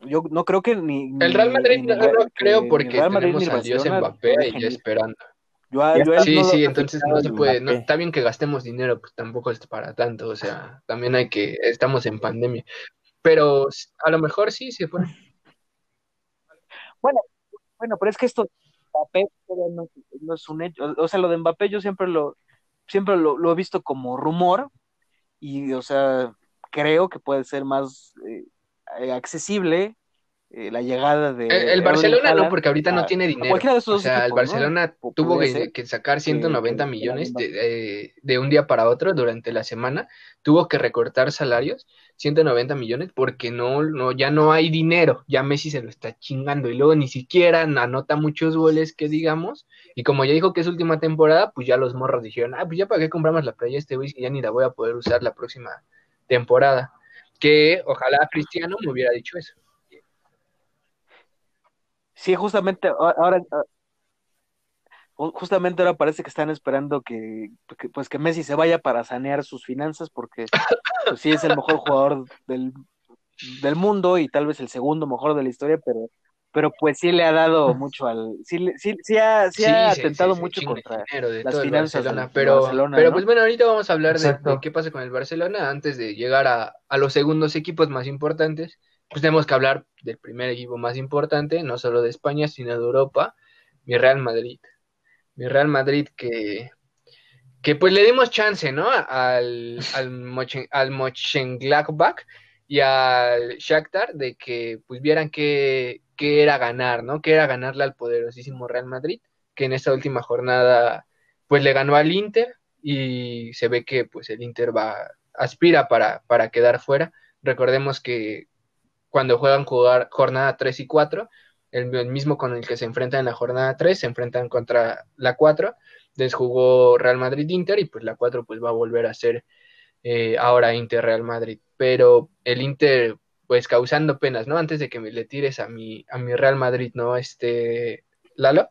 yo no creo que ni El Real Madrid ni no, lo creo porque Real Madrid tenemos al dios Mbappé dejen ir. esperando. Yo, a- Ya yo a Sí, no sí, entonces no se puede, no, está bien que gastemos dinero, pues tampoco es para tanto, o sea, también hay que, estamos en pandemia, pero a lo mejor sí se pone. Bueno, pero es que esto de Mbappé no, no es un hecho. O, o sea, lo de Mbappé yo siempre lo, siempre lo, lo he visto como rumor y, o sea, creo que puede ser más eh, eh, accesible eh, la llegada de El, Barcelona no, porque ahorita a- no tiene dinero. cualquiera de esos O sea, el. Barcelona tuvo que, que sacar 190 que- que millones de, de- de un día para otro durante la semana. Tuvo que recortar salarios, 190 millones, porque no, no, ya no hay dinero. Ya Messi se lo está chingando y luego ni siquiera anota muchos goles que digamos. Y como ya dijo que es última temporada, pues ya los morros dijeron, ah, pues ya para qué compramos la playa este güey si ya ni la voy a poder usar la próxima temporada. Que ojalá Cristiano me hubiera dicho eso. Sí, justamente ahora, justamente ahora parece que están esperando que, que, pues que Messi se vaya para sanear sus finanzas porque pues, sí es el mejor jugador del, del mundo y tal vez el segundo mejor de la historia, pero pero pues sí le ha dado mucho al sí le- sí, sí ha, sí ha se- atentado mucho contra de las finanzas Barcelona, pero, Barcelona, pero ¿no? pues bueno, ahorita vamos a hablar de, de qué pasa con el Barcelona antes de llegar a, a los segundos equipos más importantes. Pues tenemos que hablar del primer equipo más importante, no solo de España, sino de Europa, mi Real Madrid. Mi Real Madrid que, que pues le dimos chance, ¿no? Al, al, Mochen- al Mönchengladbach y al Shakhtar de que pues vieran qué, qué era ganar, ¿no? Que era ganarle al poderosísimo Real Madrid, que en esta última jornada pues le ganó al Inter y se ve que pues el Inter va aspira para, para quedar fuera. Recordemos que cuando juegan jugar jornada 3 y 4, el, mismo con el que se enfrentan en la jornada 3, se enfrentan contra la 4, les jugó Real Madrid-Inter y pues la 4 pues va a volver a ser eh, ahora Inter-Real Madrid. Pero el Inter pues causando penas, ¿no? Antes de que me le tires a mi, a mi Real Madrid, ¿no? Este, Lalo.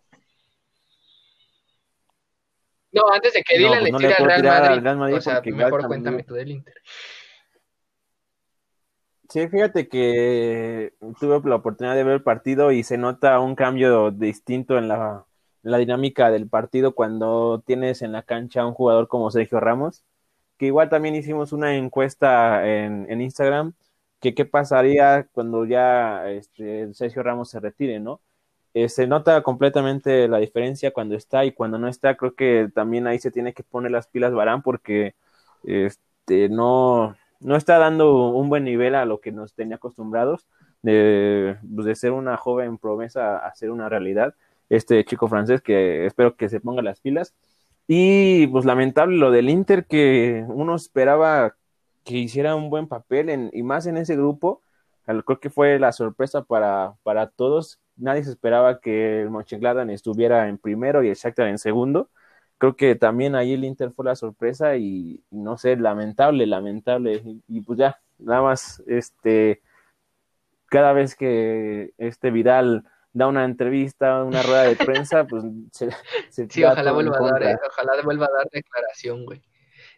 No, antes de que No, Dylan pues le tire al Real al Madrid, Real Madrid o sea, mejor también- cuéntame tú del Inter. Sí, fíjate que tuve la oportunidad de ver el partido y se nota un cambio distinto en la, en la dinámica del partido cuando tienes en la cancha a un jugador como Sergio Ramos, que igual también hicimos una encuesta en, Instagram, que qué pasaría cuando ya este, Sergio Ramos se retire, ¿no? Eh, se nota completamente la diferencia cuando está y cuando no está, creo que también ahí se tiene que poner las pilas Barán porque este, no, no está dando un buen nivel a lo que nos tenía acostumbrados de, pues, de ser una joven promesa a ser una realidad. Este chico francés que espero que se ponga las pilas. Y pues lamentable lo del Inter que uno esperaba que hiciera un buen papel en, y más en ese grupo. Creo que fue la sorpresa para, para todos. Nadie se esperaba que el Mönchengladbach estuviera en primero y el Shakhtar en segundo creo que también ahí el Inter fue la sorpresa y, no sé, lamentable, lamentable. Y, y, pues ya, nada más, este, cada vez que este Vidal da una entrevista, una rueda de prensa, pues se, se Sí, ojalá vuelva a dar, eh, ojalá vuelva a dar declaración, güey.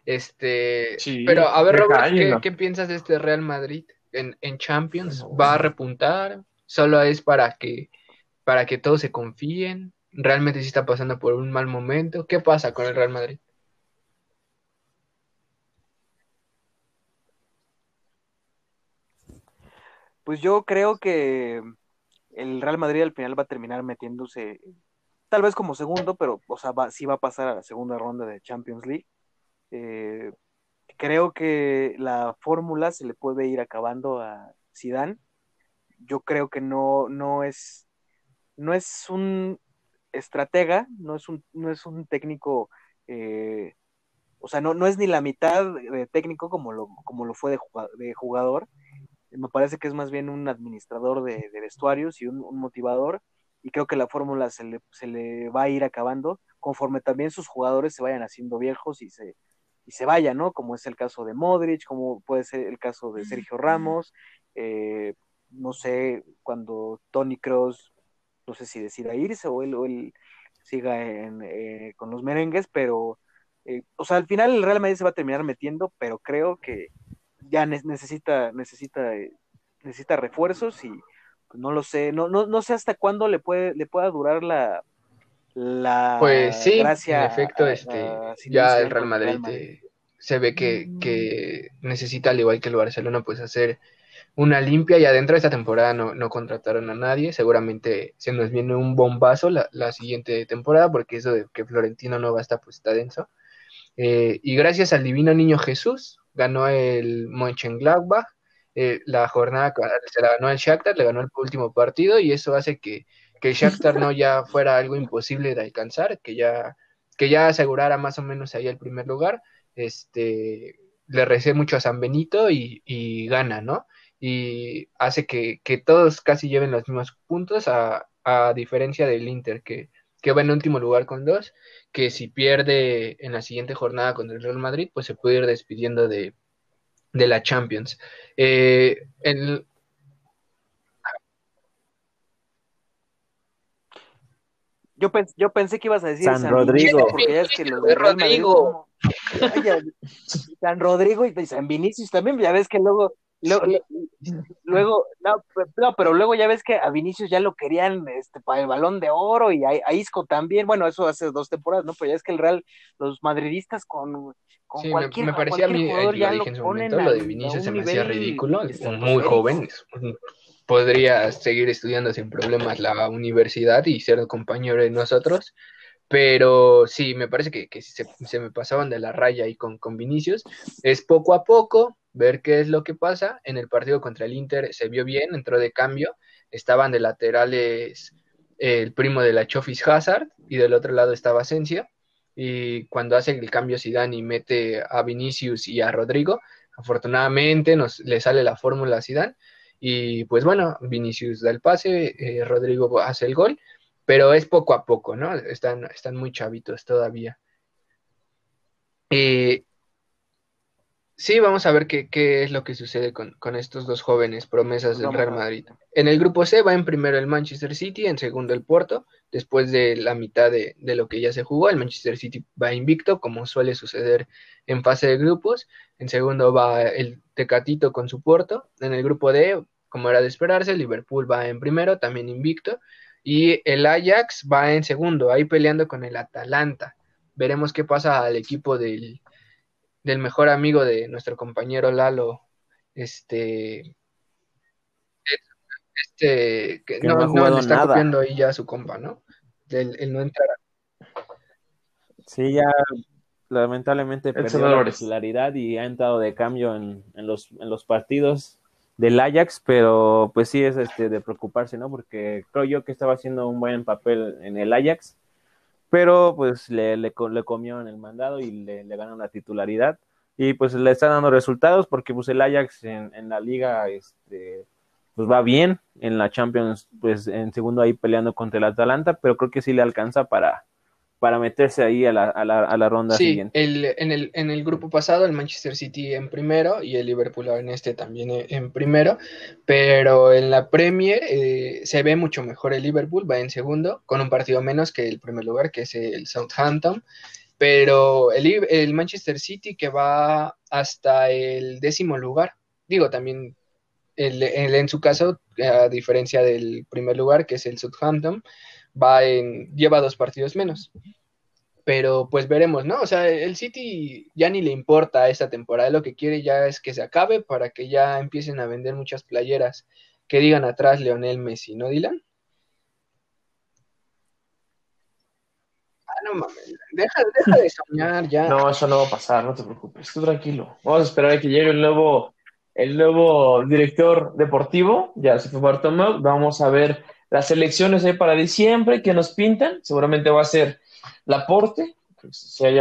Este, Sí, pero a ver, Robert, ¿qué, qué piensas de este Real Madrid en, en Champions? ¿Va a repuntar? ¿Solo es para que, para que todos se confíen? ¿Realmente sí está pasando por un mal momento? ¿Qué pasa con el Real Madrid? Pues yo creo que el Real Madrid al final va a terminar metiéndose tal vez como segundo, pero, o sea, sí va a pasar a la segunda ronda de Champions League. Eh, creo que la fórmula se le puede ir acabando a Zidane. Yo creo que no, no es, no es un estratega, no es un, no es un técnico, eh, o sea, no, no es ni la mitad de técnico como lo, como lo fue de jugador. Me parece que es más bien un administrador de, vestuarios y un, motivador. Y creo que la fórmula se le, se le va a ir acabando conforme también sus jugadores se vayan haciendo viejos y se, y se vaya, ¿no? Como es el caso de Modric, como puede ser el caso de Sergio Ramos, eh, no sé, cuando Tony Cross, no sé si decida irse o él, o él siga eh, con los merengues, pero, eh, o sea, al final el Real Madrid se va a terminar metiendo, pero creo que ya necesita, necesita, necesita refuerzos y pues, no lo sé, no, no, no sé hasta cuándo le puede, le pueda durar la, la pues sí, en efecto, este, ya el Real Madrid, eh, se ve que, que, necesita, al igual que el Barcelona, pues hacer una limpia y adentro de esta temporada no, no contrataron a nadie, seguramente se nos viene un bombazo la, la, siguiente temporada, porque eso de que Florentino no va a estar, pues está denso. Eh, y gracias al divino niño Jesús, ganó el Mönchengladbach, eh, la jornada se la ganó el Shakhtar, le ganó el último partido y eso hace que que Shakhtar no ya fuera algo imposible de alcanzar, que ya, que ya asegurara más o menos ahí el primer lugar. Este, le recé mucho a San Benito y, gana, ¿no? Y hace que, todos casi lleven los mismos puntos, a, diferencia del Inter, que, que va en último lugar con dos, que si pierde en la siguiente jornada contra el Real Madrid, pues se puede ir despidiendo de, la Champions. Eh, Yo, yo pensé que ibas a decir San, Rodrigo. porque ya es que lo de Rodrigo. San Rodrigo y San Vinicius también, ya ves que luego, luego, no, pero luego ya ves que a Vinicius ya lo querían este, para el balón de oro y a, Isco también, bueno, eso hace dos temporadas, ¿no? Pero ya es que el Real, los madridistas con, con sí, cualquier, me, parecía a mí, lo dije en su momento, lo de Vinicius se me hacía ridículo, muy joven, podría seguir estudiando sin problemas la universidad y ser compañero de nosotros. Pero sí, me parece que, que se, se, me pasaban de la raya ahí con, con Vinicius. Es poco a poco ver qué es lo que pasa. En el partido contra el Inter se vio bien, entró de cambio. Estaban de laterales el primo de la Chofis Hazard y del otro lado estaba Asensio. Y cuando hace el cambio Zidane y mete a Vinicius y a Rodrigo, afortunadamente nos le sale la fórmula a Zidane y pues bueno, Vinicius da el pase, eh, Rodrigo hace el gol, pero es poco a poco, ¿no? Están, están muy chavitos todavía. Eh, sí, vamos a ver qué, es lo que sucede con, estos dos jóvenes promesas del Real Madrid. En el grupo C va en primero el Manchester City, en segundo el Porto, después de la mitad de, de lo que ya se jugó, el Manchester City va invicto, como suele suceder en fase de grupos, en segundo va el Tecatito con su Porto. En el grupo D, como era de esperarse, Liverpool va en primero, también invicto. Y el Ajax va en segundo, ahí peleando con el Atalanta. Veremos qué pasa al equipo del, mejor amigo de nuestro compañero Lalo, este, este que, no, no, está copiando ahí ya su compa, ¿no? El, no entrar. Sí, ya lamentablemente perdió la titularidad y ha entrado de cambio en, los, en los partidos del Ajax, pero pues sí es este de preocuparse, ¿no? Porque creo yo que estaba haciendo un buen papel en el Ajax, pero pues le, le, comió en el mandado y le, le ganó la titularidad. Y pues le está dando resultados porque pues el Ajax en, en la liga este pues va bien en la Champions pues en segundo ahí peleando contra el Atalanta pero creo que sí le alcanza para para meterse ahí a la, a la, a la ronda sí, siguiente. El, en, el, en el grupo pasado el Manchester City en primero y el Liverpool en este también en primero, pero en la Premier eh, se ve mucho mejor el Liverpool, va en segundo, con un partido menos que el primer lugar, que es el Southampton, pero el, el Manchester City que va hasta el décimo lugar, digo también el, en su caso, a diferencia del primer lugar, que es el Southampton, va en, lleva dos partidos menos. Pero pues veremos, ¿no? O sea, el City ya ni le importa esta temporada, lo que quiere ya es que se acabe para que ya empiecen a vender muchas playeras que digan atrás Leonel Messi, ¿no, Dylan? no mames. Deja, deja de soñar ya. No, eso no va a pasar, no te preocupes. Tú tranquilo. Vamos a esperar a que llegue el nuevo, el nuevo director deportivo. Ya se fue Bartomeu. Vamos a ver las elecciones ahí para diciembre que nos pintan. Seguramente va a ser Laporte,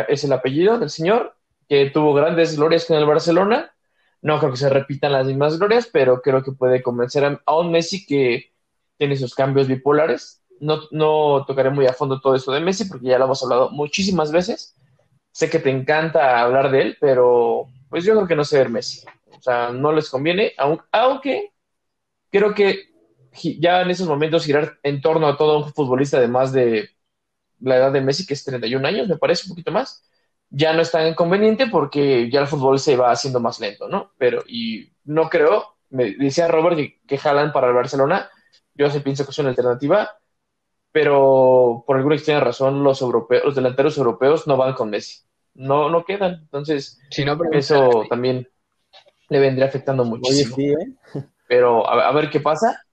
es el apellido del señor, que tuvo grandes glorias con el Barcelona. No creo que se repitan las mismas glorias, pero creo que puede convencer a, un Messi que tiene sus cambios bipolares. No, no tocaré muy a fondo todo eso de Messi porque ya lo hemos hablado muchísimas veces. Sé que te encanta hablar de él, pero pues yo creo que no sé ver Messi. O sea, no les conviene, aun- aunque creo que ya en esos momentos girar en torno a todo un futbolista de más de la edad de Messi, que es 31 años, me parece un poquito más, ya no es tan conveniente porque ya el fútbol se va haciendo más lento, ¿no? Pero, y no creo, me decía Robert que, que jalan para el Barcelona, yo sí pienso que es una alternativa, pero por alguna extraña razón los europeos, los delanteros europeos no van con Messi, no, no quedan, entonces Si no, eso también le vendría afectando Oye, muchísimo sí, ¿eh? pero a, a ver qué pasa.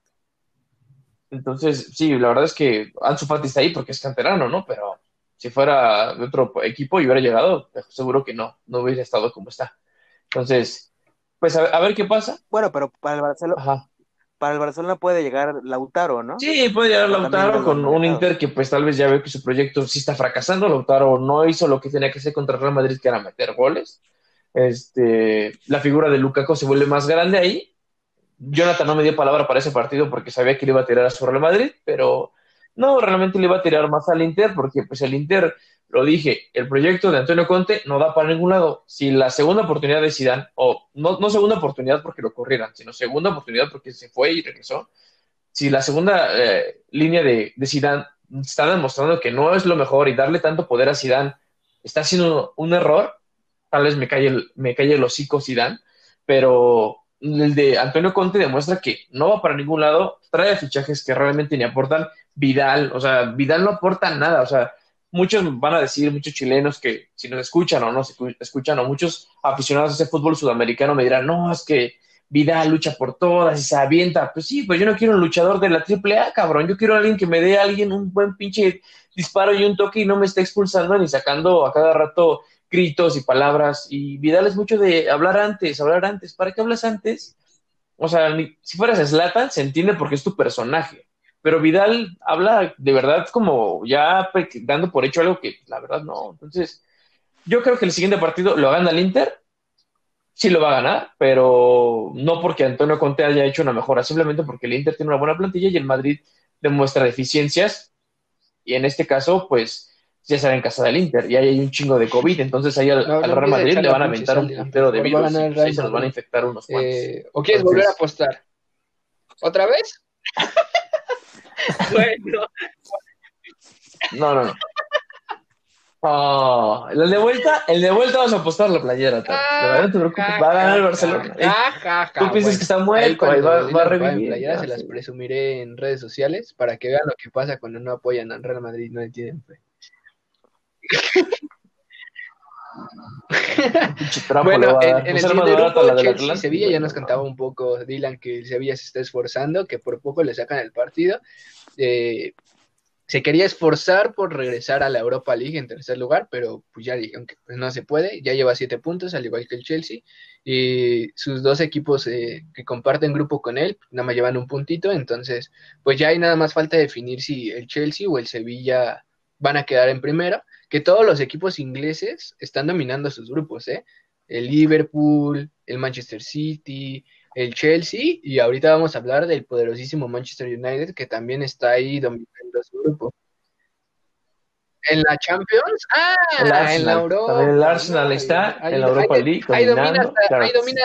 Entonces, sí, la verdad es que Ansu Fati está ahí porque es canterano, ¿no? Pero si fuera de otro equipo y hubiera llegado, pues, seguro que no, no hubiera estado como está. Entonces, pues a, a ver qué pasa. Bueno, pero para el Barcelona, Ajá. para el Barcelona puede llegar Lautaro, ¿no? Sí, puede llegar Lautaro con un. Inter que pues tal vez ya ve que su proyecto sí está fracasando. Lautaro no hizo lo que tenía que hacer contra Real Madrid, que era meter goles. Este, la figura de Lukaku se vuelve más grande ahí. Jonathan no me dio palabra para ese partido porque sabía que le iba a tirar a su Real Madrid, pero no, realmente le iba a tirar más al Inter porque pues el Inter, lo dije, el proyecto de Antonio Conte no da para ningún lado. Si la segunda oportunidad de Zidane, o no, no segunda oportunidad porque lo corrieran, sino segunda oportunidad porque se fue y regresó, si la segunda eh, línea de, de Zidane está demostrando que no es lo mejor y darle tanto poder a Zidane está haciendo un error, tal vez me calle el, me calle el hocico Zidane, pero el de Antonio Conte demuestra que no va para ningún lado, trae fichajes que realmente ni aportan. Vidal, o sea, Vidal no aporta nada, o sea, muchos van a decir, muchos chilenos que si nos escuchan o no se escu- escuchan, o muchos aficionados a ese fútbol sudamericano me dirán, no, es que Vidal lucha por todas y se avienta. Pues sí, pues yo no quiero un luchador de la triple A, cabrón. Yo quiero a alguien que me dé a alguien un buen pinche disparo y un toque y no me esté expulsando ni sacando a cada rato gritos y palabras. Y Vidal es mucho de hablar antes, hablar antes. ¿Para qué hablas antes? O sea, ni- si fueras Slatan, se entiende porque es tu personaje. Pero Vidal habla de verdad como ya dando por hecho algo que la verdad no. Entonces, yo creo que el siguiente partido lo gana el Inter. Sí lo va a ganar, pero no porque Antonio Conte haya hecho una mejora, simplemente porque el Inter tiene una buena plantilla y el Madrid demuestra deficiencias. Y en este caso, pues ya será en casa del Inter y ahí hay un chingo de COVID, entonces ahí al, No, al no Real Madrid le van a aventar un puntero de a virus y pues, ahí se nos van a infectar unos cuantos. Eh, ¿O quieres Entonces- volver a apostar? ¿Otra vez? bueno, No, no, no. Oh, el de vuelta, el de vuelta vamos a apostar la playera. verdad, no te preocupes, va a ganar el Barcelona. Eh, Tú piensas que está muerto, ahí va, va a revivir. Playera, ya, se las sí. presumiré en redes sociales para que vean lo que pasa cuando no apoyan al Real Madrid, no le tienen fe. Trapo Bueno, en, el Pues siguiente barata grupo, Chelsea y Sevilla, ya nos no, contaba un poco Dylan que el Sevilla se está esforzando, que por poco le sacan el partido. Eh, se quería esforzar por regresar a la Europa League en tercer lugar, pero pues ya dijeron que pues, no se puede. Ya lleva siete puntos, al igual que el Chelsea. Y sus dos equipos eh, que comparten grupo con él, nada más llevan un puntito. Entonces, pues ya hay nada más falta definir si el Chelsea o el Sevilla van a quedar en primero. Que todos los equipos ingleses están dominando sus grupos, ¿eh? El Liverpool, el Manchester City, el Chelsea, y ahorita vamos a hablar del poderosísimo Manchester United, que también está ahí dominando su grupo. En la Champions, ah, El en la Europa. también el Arsenal está Ahí- en la Europa ahí- League Ahí domina, dominando, hasta- claro ahí que domina,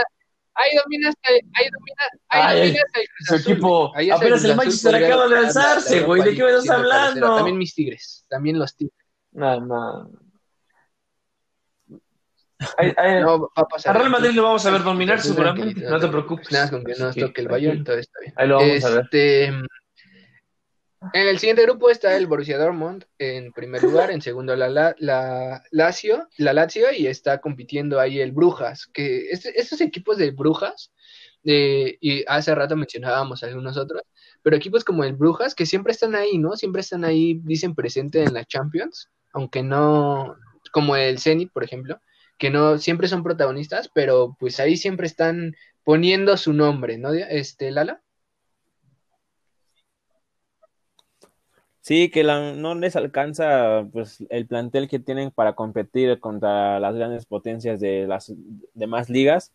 ahí domina, hasta- ahí domina, ahí Ay, domina hasta el Cruz Su Azul, equipo. Ahí apenas el Azul Manchester acaba de ganar la- la alzarse, Europa güey, ¿de qué me estás hablando? También mis Tigres, también los Tigres. No, no. Ay, ay, No, va a pasar. a Real Madrid lo vamos a ver dominar seguramente, no te preocupes. Nada con que no nos toque el. Bayern, todo está bien. Ahí lo vamos a ver. En el siguiente grupo está el Borussia Dortmund en primer lugar, en segundo la, la, la Lazio, la Lazio y está compitiendo ahí el Brujas, que este- estos equipos de Brujas, eh, y hace rato mencionábamos algunos otros, pero equipos como el Brujas que siempre están ahí, ¿no? Siempre están ahí, dicen presente en la Champions, aunque no, como el Zenit, por ejemplo, que no siempre son protagonistas, pero pues ahí siempre están poniendo su nombre, ¿no? Este, Lala. Sí, que no les alcanza pues el plantel que tienen para competir contra las grandes potencias de las demás ligas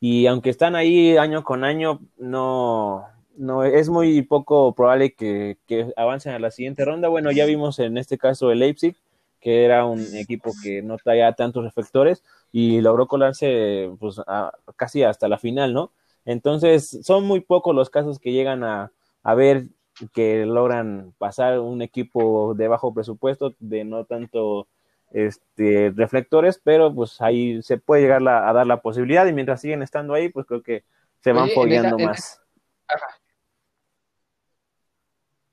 y aunque están ahí año con año no no es muy poco probable que, avancen a la siguiente ronda. Bueno, ya vimos en este caso el Leipzig que era un equipo que no traía tantos reflectores y logró colarse pues casi hasta la final, ¿no? Entonces son muy pocos los casos que llegan a, a ver que logran pasar un equipo de bajo presupuesto, de no tanto este, reflectores, pero pues ahí se puede llegar a dar la posibilidad y mientras siguen estando ahí, pues creo que se van fogueando más.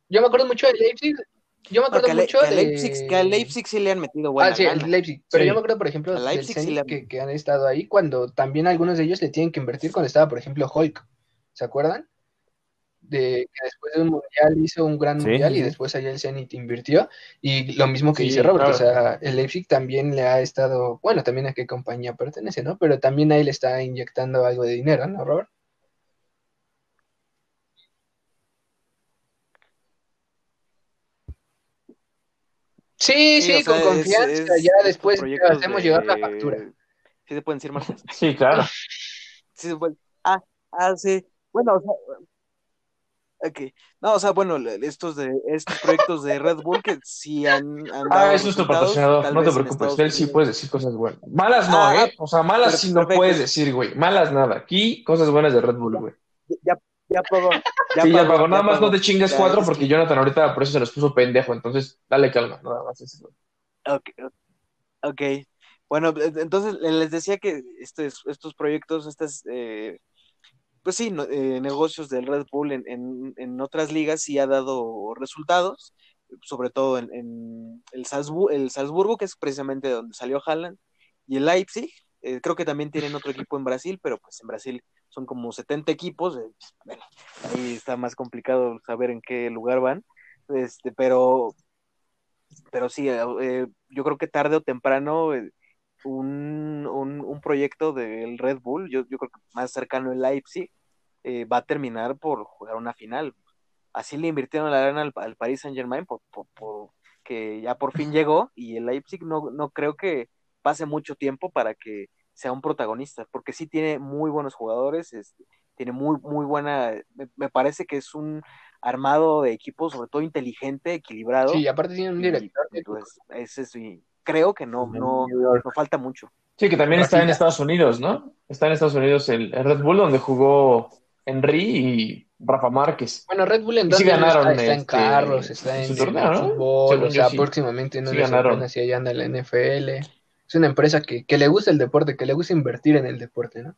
Yo me acuerdo mucho de Leipzig. Yo me acuerdo mucho de. Leipzig, que a Leipzig sí le han metido buena Ah, sí, el Leipzig. Pero yo me acuerdo, por ejemplo, Leipzig que, que, han estado ahí cuando también algunos de ellos le tienen que invertir cuando estaba, por ejemplo, Hulk. ¿Se acuerdan? De que después de un mundial hizo un gran mundial y después allá el Zenit invirtió y lo mismo que dice Robert, o sea, el Leipzig también le ha estado, bueno, también a qué compañía pertenece, ¿no? Pero también ahí le está inyectando algo de dinero, ¿no, Robert? Sí, sí, con confianza, ya después hacemos llegar la factura. Sí se pueden decir más. Sí, claro. Sí se puede. Ah, ah, sí. Bueno, o sea, Ok. No, o sea, bueno, estos de estos proyectos de Red Bull que sí han, Ah, eso es tu patrocinador, no te preocupes, él sí puedes decir cosas buenas. Malas no, ah, ¿eh? O sea, malas sí no puedes decir, güey. Malas nada. Aquí, cosas buenas de Red Bull, güey. Ya, ya pagó. Ya sí, ya pagó. Nada más no te chingas cuatro porque Jonathan ahorita por eso se los puso pendejo. Entonces, dale calma, nada más eso. Ok. Ok. Bueno, entonces les decía que estos, estos proyectos, estas eh, pues sí, eh, negocios del Red Bull en, en, otras ligas sí ha dado resultados, sobre todo en, el, Salzburgo, el, Salzburgo, que es precisamente donde salió Haaland, y el Leipzig, eh, creo que también tienen otro equipo en Brasil, pero pues en Brasil son como 70 equipos, eh, bueno, ahí está más complicado saber en qué lugar van, este, pero, pero sí, yo creo que tarde o temprano un, un, proyecto del Red Bull, yo, yo creo que más cercano el Leipzig, eh, va a terminar por jugar una final. Así le invirtieron la lana al, Paris Saint Germain, por, que ya por fin llegó, y el Leipzig no, no creo que pase mucho tiempo para que sea un protagonista, porque sí tiene muy buenos jugadores, tiene muy, muy buena, me, parece que es un armado de equipo, sobre todo inteligente, equilibrado. Sí, aparte tiene un director. Entonces, ese sí, creo que no, no, no falta mucho. Sí, que también está en Estados Unidos, ¿no? Está en Estados Unidos el, Red Bull, donde jugó Henry y Rafa Márquez. Bueno, Red Bull en sí ganaron está, en este, carros, está en, torneo, ¿no? fútbol, o sea, próximamente no sí ganaron. si allá anda en la NFL. Es una empresa que, que le gusta el deporte, que le gusta invertir en el deporte, ¿no?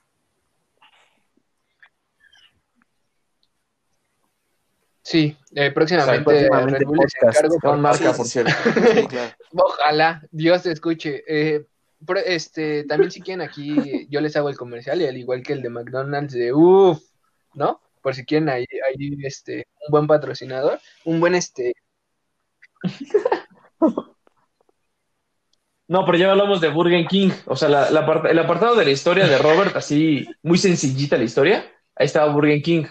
Sí, eh, próximamente, Red Bull se encargo con marca, por cierto. Ojalá, Dios te escuche. Eh, este, también si quieren aquí, yo les hago el comercial y al igual que el de McDonald's de uff, ¿no? Por si quieren ahí, ahí este, un buen patrocinador, un buen este. No, pero ya hablamos de Burger King. O sea, la, el apartado de la historia de Robert, así muy sencillita la historia. Ahí estaba Burger King.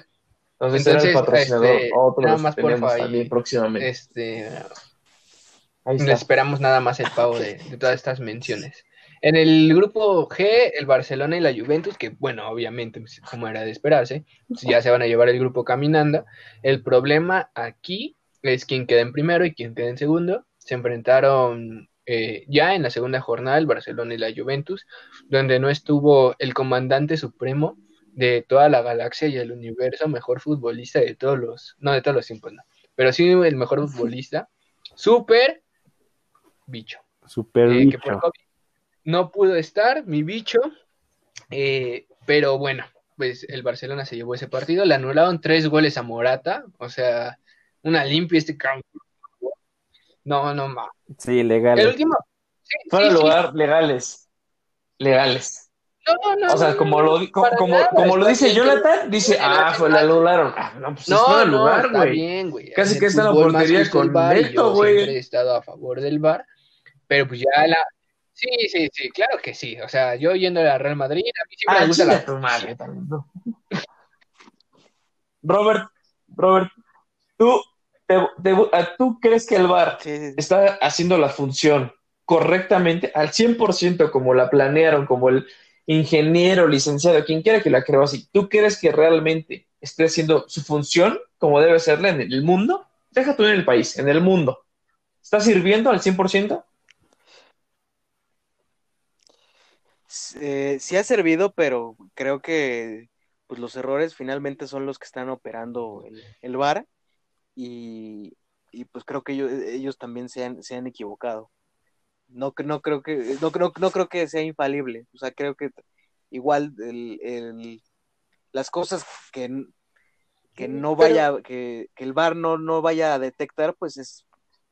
Entonces, era el patrocinador. Este, nada más por ahí, próximamente. Este, esperamos nada más el pago de, de, todas estas menciones. En el grupo G, el Barcelona y la Juventus, que bueno, obviamente, pues, como era de esperarse, pues, ya se van a llevar el grupo caminando. El problema aquí es quién queda en primero y quién queda en segundo. Se enfrentaron eh, ya en la segunda jornada el Barcelona y la Juventus, donde no estuvo el comandante supremo de toda la galaxia y el universo, mejor futbolista de todos los, no de todos los tiempos, no, pero sí el mejor futbolista, super bicho. Super eh, bicho no pudo estar, mi bicho, eh, pero bueno, pues el Barcelona se llevó ese partido, le anularon tres goles a Morata, o sea, una limpia este campo. No, no, ma. Sí, legales. El último. Fuera lugar, legales. Legales. No, no, o sea, como lo, como, como, lo dice Jonathan, dice, ah, fue la anularon. Ah, no, pues no, es lugar, güey. bien, güey. Casi que está en la portería con Neto, güey. Siempre he estado a favor del VAR Pero pues ya la. Sí, sí, sí, claro que sí. O sea, yo yendo a la Real Madrid, a mí siempre Ah, me gusta chinga la. tu madre no. Robert, Robert, ¿tú, te- te- a- ¿tú crees que el VAR Sí, sí, sí. está haciendo la función correctamente al 100% como la planearon, como el ingeniero, licenciado, quien quiera que la creó así? ¿Tú crees que realmente esté haciendo su función como debe serla en el mundo? Deja tú en el país, en el mundo. ¿Está sirviendo al 100%? Eh, sí ha servido, pero creo que pues los errores finalmente son los que están operando el, el VAR y, y, pues creo que ellos, ellos también se han, se han equivocado. No, no creo que no, creo- no creo que sea infalible. O sea, creo que igual el, el- las cosas que, que no Pero- vaya, que, que el VAR no, no vaya a detectar, pues es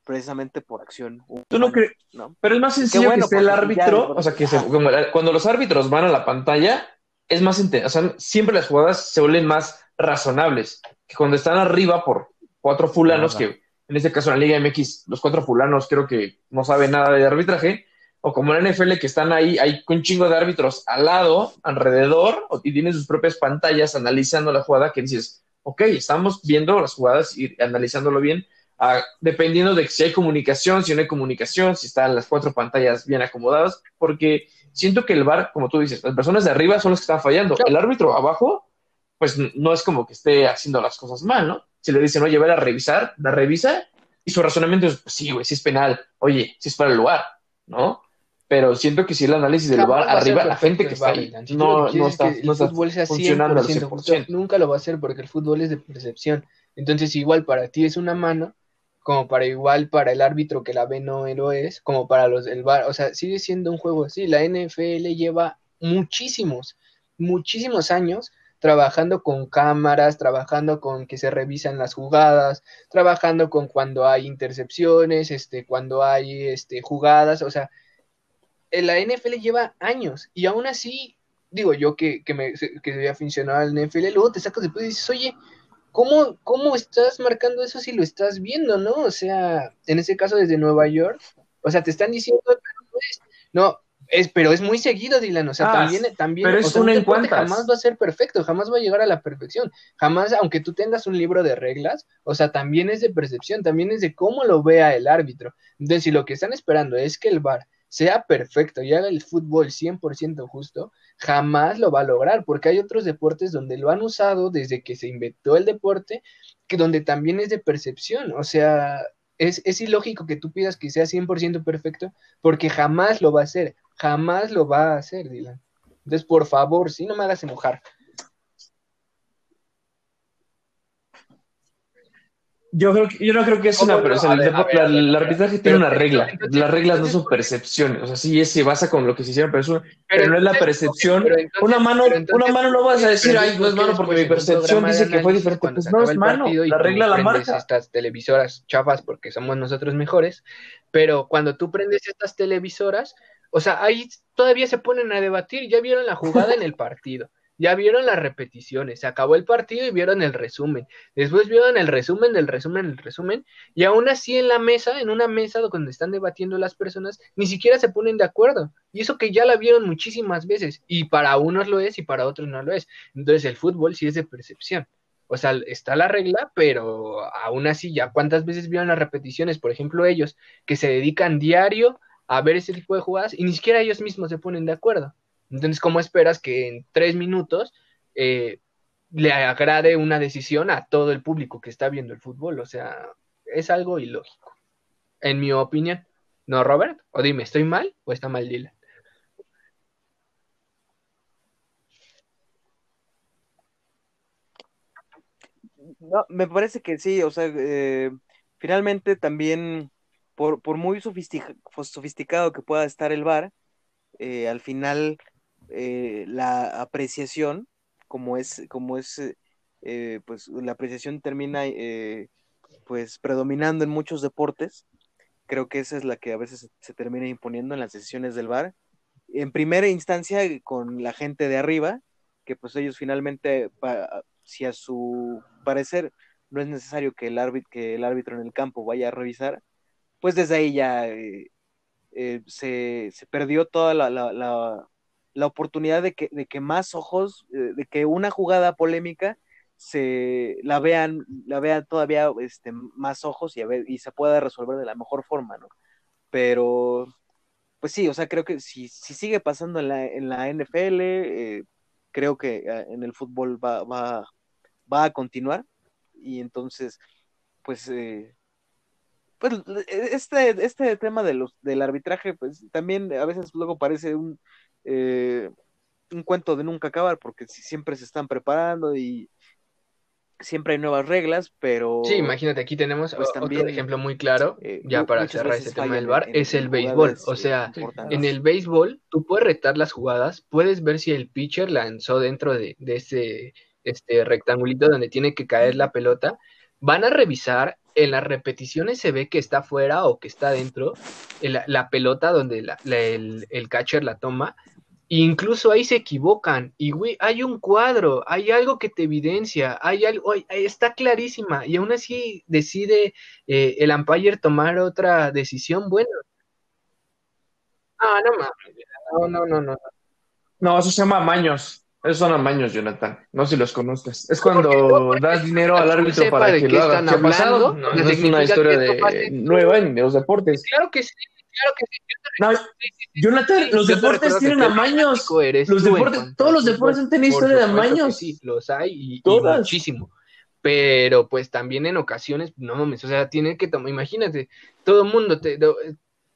precisamente por acción. ¿Tú no crees? ¿no? Pero es más sencillo bueno, que el ya- árbitro, o sea, que se- Ajá. como la- cuando los árbitros van a la pantalla, es más o sea, siempre las jugadas se vuelven más razonables que cuando están arriba por cuatro fulanos, Ajá. que en este caso en la Liga MX, los cuatro fulanos creo que no saben nada de arbitraje, o como en la NFL que están ahí, hay un chingo de árbitros al lado, alrededor, y tienen sus propias pantallas analizando la jugada, que dices, ok, estamos viendo las jugadas y analizándolo bien, ah, dependiendo de si hay comunicación, si no hay comunicación, si están las cuatro pantallas bien acomodadas, porque siento que el VAR, como tú dices, las personas de arriba son las que están fallando. El árbitro abajo, pues no es como que esté haciendo las cosas mal, ¿no? Si le dicen, oye, ve a revisar, la revisa, y su razonamiento es, pues sí, güey, sí es penal, oye, sí es para el lugar, ¿no? Pero siento que si el análisis del ser arriba, la gente que está ahí. Si no, no está, no está funcionando al 100% justo, 100%. nunca lo va a hacer porque el fútbol es de percepción. Entonces, igual para ti es una mano, como para igual para el árbitro que la ve no lo es, como para los del VAR, o sea, sigue siendo un juego así. La NFL lleva muchísimos, muchísimos años trabajando con cámaras, trabajando con que se revisan las jugadas, trabajando con cuando hay intercepciones, este, cuando hay este, jugadas, o sea, la NFL lleva años y aún así, digo yo que, que, me, que había aficionado al NFL, luego te sacas después y dices, oye, ¿cómo, ¿cómo estás marcando eso si lo estás viendo, no? O sea, en ese caso desde Nueva York, o sea, te están diciendo, no es, pero es muy seguido, Dylan, o sea, Ah, también, también, pero es o sea, un en jamás va a ser perfecto, jamás va a llegar a la perfección, jamás, aunque tú tengas un libro de reglas, o sea, también es de percepción, también es de cómo lo vea el árbitro. Entonces, si lo que están esperando es que el VAR sea perfecto y haga el fútbol 100% justo, jamás lo va a lograr, porque hay otros deportes donde lo han usado desde que se inventó el deporte, que donde también es de percepción, o sea, es, es ilógico que tú pidas que sea 100% perfecto, porque jamás lo va a hacer, jamás lo va a hacer, Dylan. Entonces, por favor, si no me hagas enojar. Yo, creo que, yo no creo que es ¿Cómo una, no? pero o sea, A el, arbitraje tiene una regla. entonces, Las reglas no son percepciones. O sea, sí es- se basa con lo que se hicieron, pero, es una- pero no es la percepción. entonces- una mano, una mano no vas a decir, ay, no es ¿por qué mano porque mi percepción dice que fue diferente. Pues no es mano. La regla la marca. estas televisoras chafas porque somos nosotros mejores, pero cuando tú prendes estas televisoras, o sea, ahí todavía se ponen a debatir, ya vieron la jugada en el partido. Ya vieron las repeticiones, se acabó el partido y vieron el resumen. Después vieron el resumen del resumen del resumen. Y aún así en la mesa, en una mesa donde están debatiendo las personas, ni siquiera se ponen de acuerdo. Y eso que ya la vieron muchísimas veces. Y para unos lo es y para otros no lo es. Entonces el fútbol sí es de percepción. O sea, está la regla, pero aún así ya cuántas veces vieron las repeticiones, por ejemplo ellos, que se dedican diario a ver ese tipo de jugadas y ni siquiera ellos mismos se ponen de acuerdo. Entonces, ¿cómo esperas que en tres minutos eh, le agrade una decisión a todo el público que está viendo el fútbol? O sea, es algo ilógico, en mi opinión. ¿No, Robert? O dime, ¿estoy mal o está mal Dylan? No, me parece que sí, o sea, eh, finalmente también, por, por muy sofistica- sofisticado que pueda estar el VAR, eh, al final eh, la apreciación, como es, como es, eh, pues la apreciación termina eh, pues predominando en muchos deportes. Creo que esa es la que a veces se, termina imponiendo en las decisiones del VAR. En primera instancia con la gente de arriba, que pues ellos finalmente, si a su parecer no es necesario que el árbitro, que el árbitro en el campo vaya a revisar, pues desde ahí ya eh, eh, se, se, perdió toda la, la, la, oportunidad de que, de que más ojos, eh, de que una jugada polémica se la vean, la vean todavía este, más ojos y, a ver, y se pueda resolver de la mejor forma, ¿no? Pero, pues sí, o sea, creo que si, si sigue pasando en la, en la NFL, creo que en el fútbol va, va, va a continuar y entonces, pues, eh, pues este, este tema de los, del arbitraje, pues también a veces luego parece un, eh, un cuento de nunca acabar, porque siempre se están preparando y siempre hay nuevas reglas, pero... Sí, imagínate, aquí tenemos pues, también, otro ejemplo muy claro, eh, ya para cerrar ese tema del bar, es el béisbol. O sea, en el béisbol tú puedes retar las jugadas, puedes ver si el pitcher lanzó dentro de, de ese este rectangulito donde tiene que caer la pelota, van a revisar, en las repeticiones se ve que está fuera o que está dentro, la, pelota donde el, el, catcher la toma, incluso ahí se equivocan, y güey, hay un cuadro, hay algo que te evidencia, hay algo, está clarísima, y aún así decide eh, el umpire tomar otra decisión, bueno. Ah, no no, no, no, no. No, eso se llama maños. Esos son amaños, Jonathan. No sé si los conozcas. Es cuando das dinero al árbitro para que lo haga. No, es una historia de nueva en los deportes. Claro que sí. Claro que sí. No, Jonathan, los deportes tienen amaños. Los deportes, todos los deportes han tenido historia de amaños. Sí, los hay y, y muchísimo pero pues también en ocasiones, no mames, o sea, tiene que tomar, imagínate, todo el mundo, te,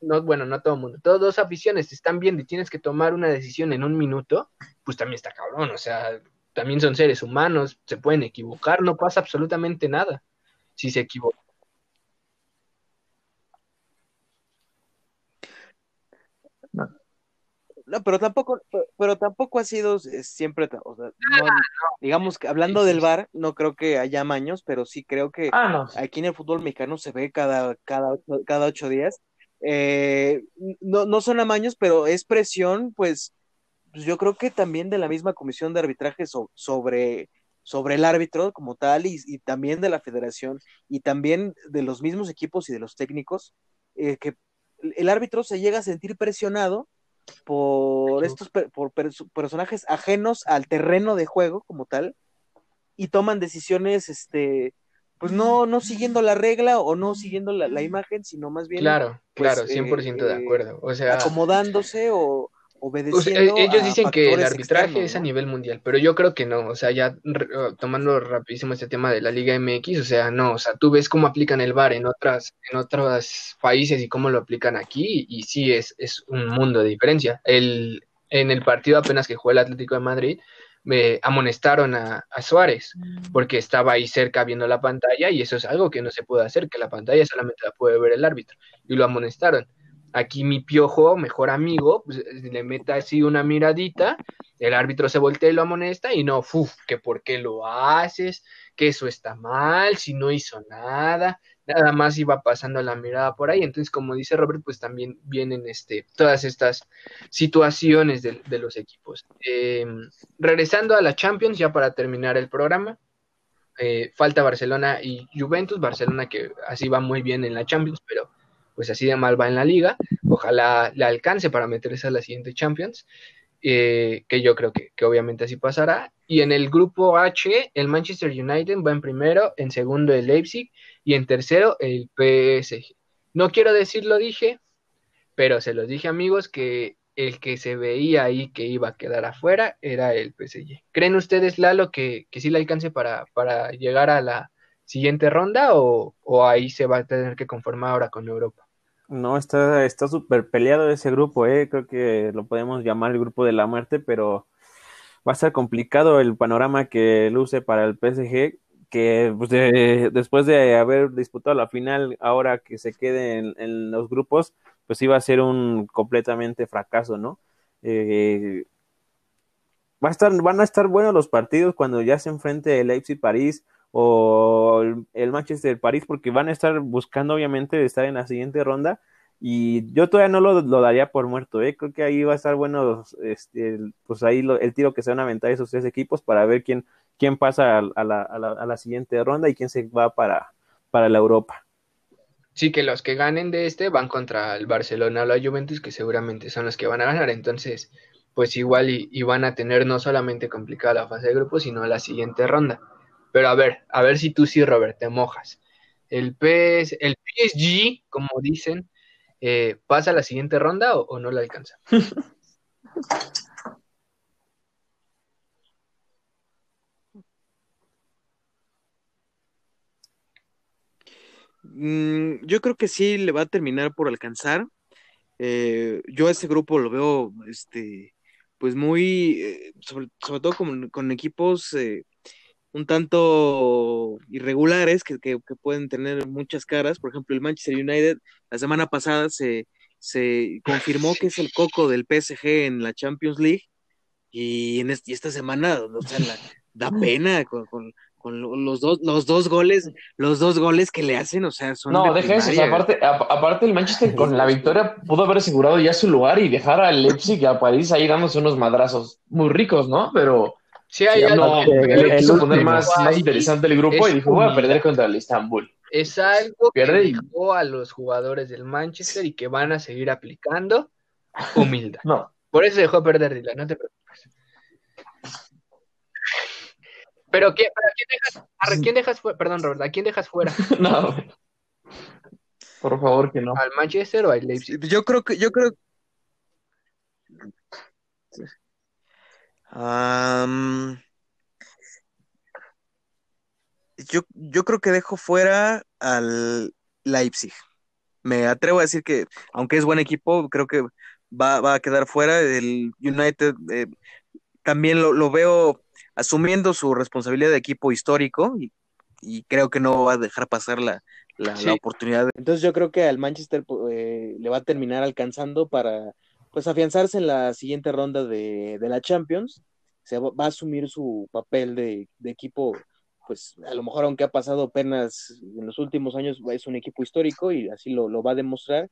no, bueno, no todo el mundo, todas dos aficiones están viendo y tienes que tomar una decisión en un minuto, pues también está cabrón, o sea, también son seres humanos, se pueden equivocar, no pasa absolutamente nada si se equivocan. No. pero tampoco, pero tampoco ha sido siempre, o sea, digamos que hablando del bar, no creo que haya maños, pero sí creo que ah, aquí en el fútbol mexicano se ve cada, cada, cada ocho días eh, no, no son amaños, pero es presión, pues, pues, yo creo que también de la misma comisión de arbitraje sobre, sobre el árbitro como tal y, también de la federación y también de los mismos equipos y de los técnicos, eh, que el árbitro se llega a sentir presionado por estos por personajes ajenos al terreno de juego como tal y toman decisiones este pues no, no siguiendo la regla o no siguiendo la, imagen, sino más bien. Claro, pues, claro, 100% de eh, acuerdo. O sea, acomodándose o obedeciendo. ellos dicen que el arbitraje es a nivel mundial, pero yo creo que no. O sea, ya tomando rapidísimo este tema de la Liga MX, o sea, no. O sea, tú ves cómo aplican el VAR en otras, en otros países y cómo lo aplican aquí, y, sí es, es un mundo de diferencia. El, en el partido apenas que jugó el Atlético de Madrid, me amonestaron a, Suárez mm. porque estaba ahí cerca viendo la pantalla y eso es algo que no se puede hacer, que la pantalla solamente la puede ver el árbitro y lo amonestaron. Aquí mi piojo, mejor amigo, pues, le mete así una miradita, el árbitro se voltea y lo amonesta y no, uf, que por qué lo haces, que eso está mal, si no hizo nada, nada más iba pasando la mirada por ahí. Entonces, como dice Robert, pues también vienen este, todas estas situaciones de, los equipos. Em, regresando a la Champions, ya para terminar el programa, eh, falta Barcelona y Juventus. Barcelona que así va muy bien en la Champions, pero pues así de mal va en la liga. Ojalá le alcance para meterse a la siguiente Champions. Eh, que yo creo que, que, obviamente así pasará. Y en el grupo H, el Manchester United va en primero, en segundo el Leipzig y en tercero el PSG. No quiero decir lo dije, pero se los dije amigos que el que se veía ahí que iba a quedar afuera era el PSG. ¿Creen ustedes, Lalo, que, que sí le alcance para, para llegar a la siguiente ronda o, o ahí se va a tener que conformar ahora con Europa? No, está súper peleado ese grupo, eh. Creo que lo podemos llamar el grupo de la muerte, pero va a ser complicado el panorama que luce para el PSG, que pues, después de haber disputado la final, ahora que se quede en, los grupos, pues iba a ser un completamente fracaso, ¿no? Eh, va a estar, van a estar buenos los partidos cuando ya se enfrente el Leipzig París o el, Manchester París porque van a estar buscando obviamente estar en la siguiente ronda y yo todavía no lo, daría por muerto, ¿eh? creo que ahí va a estar bueno, este, pues ahí el tiro que se van a aventar esos tres equipos para ver quién, quién pasa a, la, a, la, a la, siguiente ronda y quién se va para, para la Europa. sí que los que ganen de este van contra el Barcelona o la Juventus, que seguramente son los que van a ganar. Entonces, pues igual y, van a tener no solamente complicada la fase de grupo, sino la siguiente ronda. Pero a ver, a ver si tú sí, Robert, te mojas. El, PS, el PSG, como dicen, eh, ¿pasa la siguiente ronda o, no la alcanza? Mm, yo creo que sí le va a terminar por alcanzar. Eh, yo a ese grupo lo veo, este, pues muy, eh, sobre, todo con, equipos eh, un tanto irregulares que, pueden tener muchas caras. Por ejemplo, el Manchester United la semana pasada se, se confirmó que es el coco del PSG en la Champions League y, en esta semana, o sea, da pena con con los dos, los dos goles, los dos goles que le hacen, o sea, son. No, deja eso, aparte, aparte el Manchester con la victoria pudo haber asegurado ya su lugar y dejar al Leipzig y a París ahí dándose unos madrazos muy ricos, ¿no? Pero sí, hay no, le quiso poner más, más interesante el grupo y dijo, voy a perder contra el Istanbul. Es algo que dijo a los jugadores del Manchester y que van a seguir aplicando humildad. no. Por eso dejó perder Dila, no te preocupes. Pero, ¿qué, quién dejas, fuera? Perdón, Robert, ¿a quién dejas fuera? no. Por favor, que no. ¿Al Manchester o al Leipzig? Yo creo que, yo creo. Yo, yo creo que dejo fuera al Leipzig. Me atrevo a decir que, aunque es buen equipo, creo que va, a quedar fuera. El United eh, también lo, lo, veo asumiendo su responsabilidad de equipo histórico y, creo que no va a dejar pasar la, oportunidad. Entonces yo creo que al Manchester eh, le va a terminar alcanzando para pues afianzarse en la siguiente ronda de, la Champions. Se va, a asumir su papel de, equipo, pues a lo mejor aunque ha pasado apenas en los últimos años, es un equipo histórico y así lo, lo va a demostrar.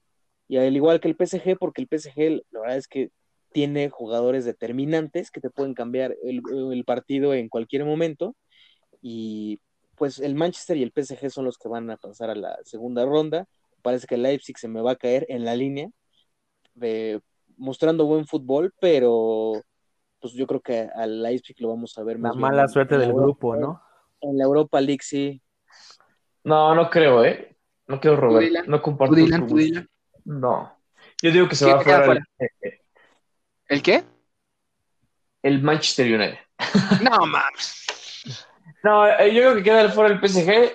Y al igual que el PSG, porque el PSG, la verdad es que tiene jugadores determinantes que te pueden cambiar el, partido en cualquier momento. Y pues el Manchester y el PSG son los que van a pasar a la segunda ronda. Parece que el Leipzig se me va a caer en la línea, mostrando buen fútbol, pero pues yo creo que al Leipzig lo vamos a ver más. La mala suerte del grupo, ¿no? En la Europa League, sí. No, no creo, ¿eh? No creo, Robert. No comparto. No. Yo digo que se va a fuera. ¿El qué? El Manchester United. No, mames. no, eh, yo creo que queda fuera el PSG,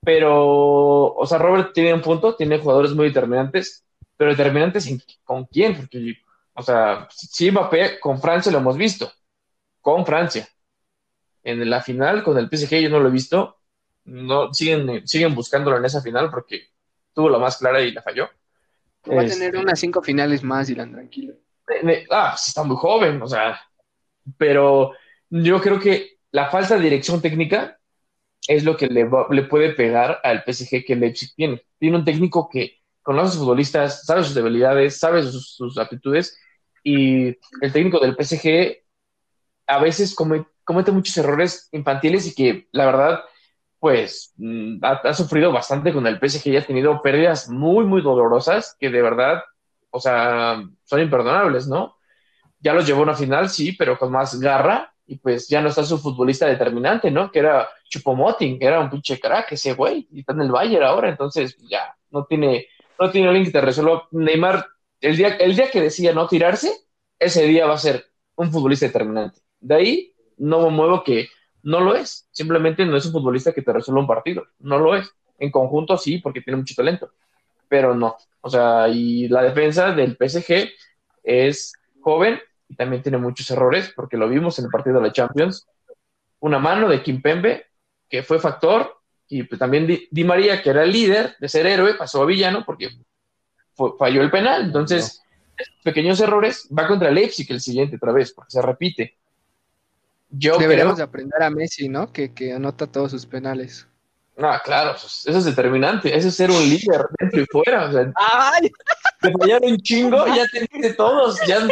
pero, o sea, Robert tiene un punto, tiene jugadores muy determinantes, pero determinantes con quién, porque, o sea, sí, Mbappé con Francia lo hemos visto, con Francia. En la final con el PSG yo no lo he visto, no siguen, siguen buscándolo en esa final porque tuvo la más clara y la falló. Va a tener este, unas cinco finales más, Dylan, tranquilo ah, está muy joven, o sea, pero yo creo que la falta de dirección técnica es lo que le, le puede pegar al PSG que Leipzig tiene. Tiene un técnico que conoce a futbolistas, sabe sus debilidades, sabe sus, aptitudes, y el técnico del PSG a veces comete, muchos errores infantiles y que la verdad, pues, mm, ha, ha, sufrido bastante con el PSG y ha tenido pérdidas muy, muy dolorosas que de verdad o sea, son imperdonables, ¿no? Ya los llevó a una final, sí, pero con más garra, y pues ya no está su futbolista determinante, ¿no? Que era Chupomoting, que era un pinche crack ese güey, y está en el Bayern ahora, entonces ya no tiene, no tiene alguien que te resuelva. Neymar, el día, el día que decía no tirarse, ese día va a ser un futbolista determinante. De ahí no me muevo que no lo es, simplemente no es un futbolista que te resuelva un partido, no lo es. En conjunto sí, porque tiene mucho talento, pero no. O sea, y la defensa del PSG es joven y también tiene muchos errores, porque lo vimos en el partido de la Champions. Una mano de Kimpembe, que fue factor, y pues también Di, María, que era el líder de ser héroe, pasó a villano porque falló el penal. Entonces, pequeños errores, va contra Leipzig el siguiente otra vez, porque se repite. Yo Deberíamos de aprender a Messi, ¿no? Que, que anota todos sus penales. Ah, claro, pues, eso es determinante, eso es ser un líder dentro y fuera. O sea, ¡Ay! Te fallaron un chingo, ya te todos. Ya,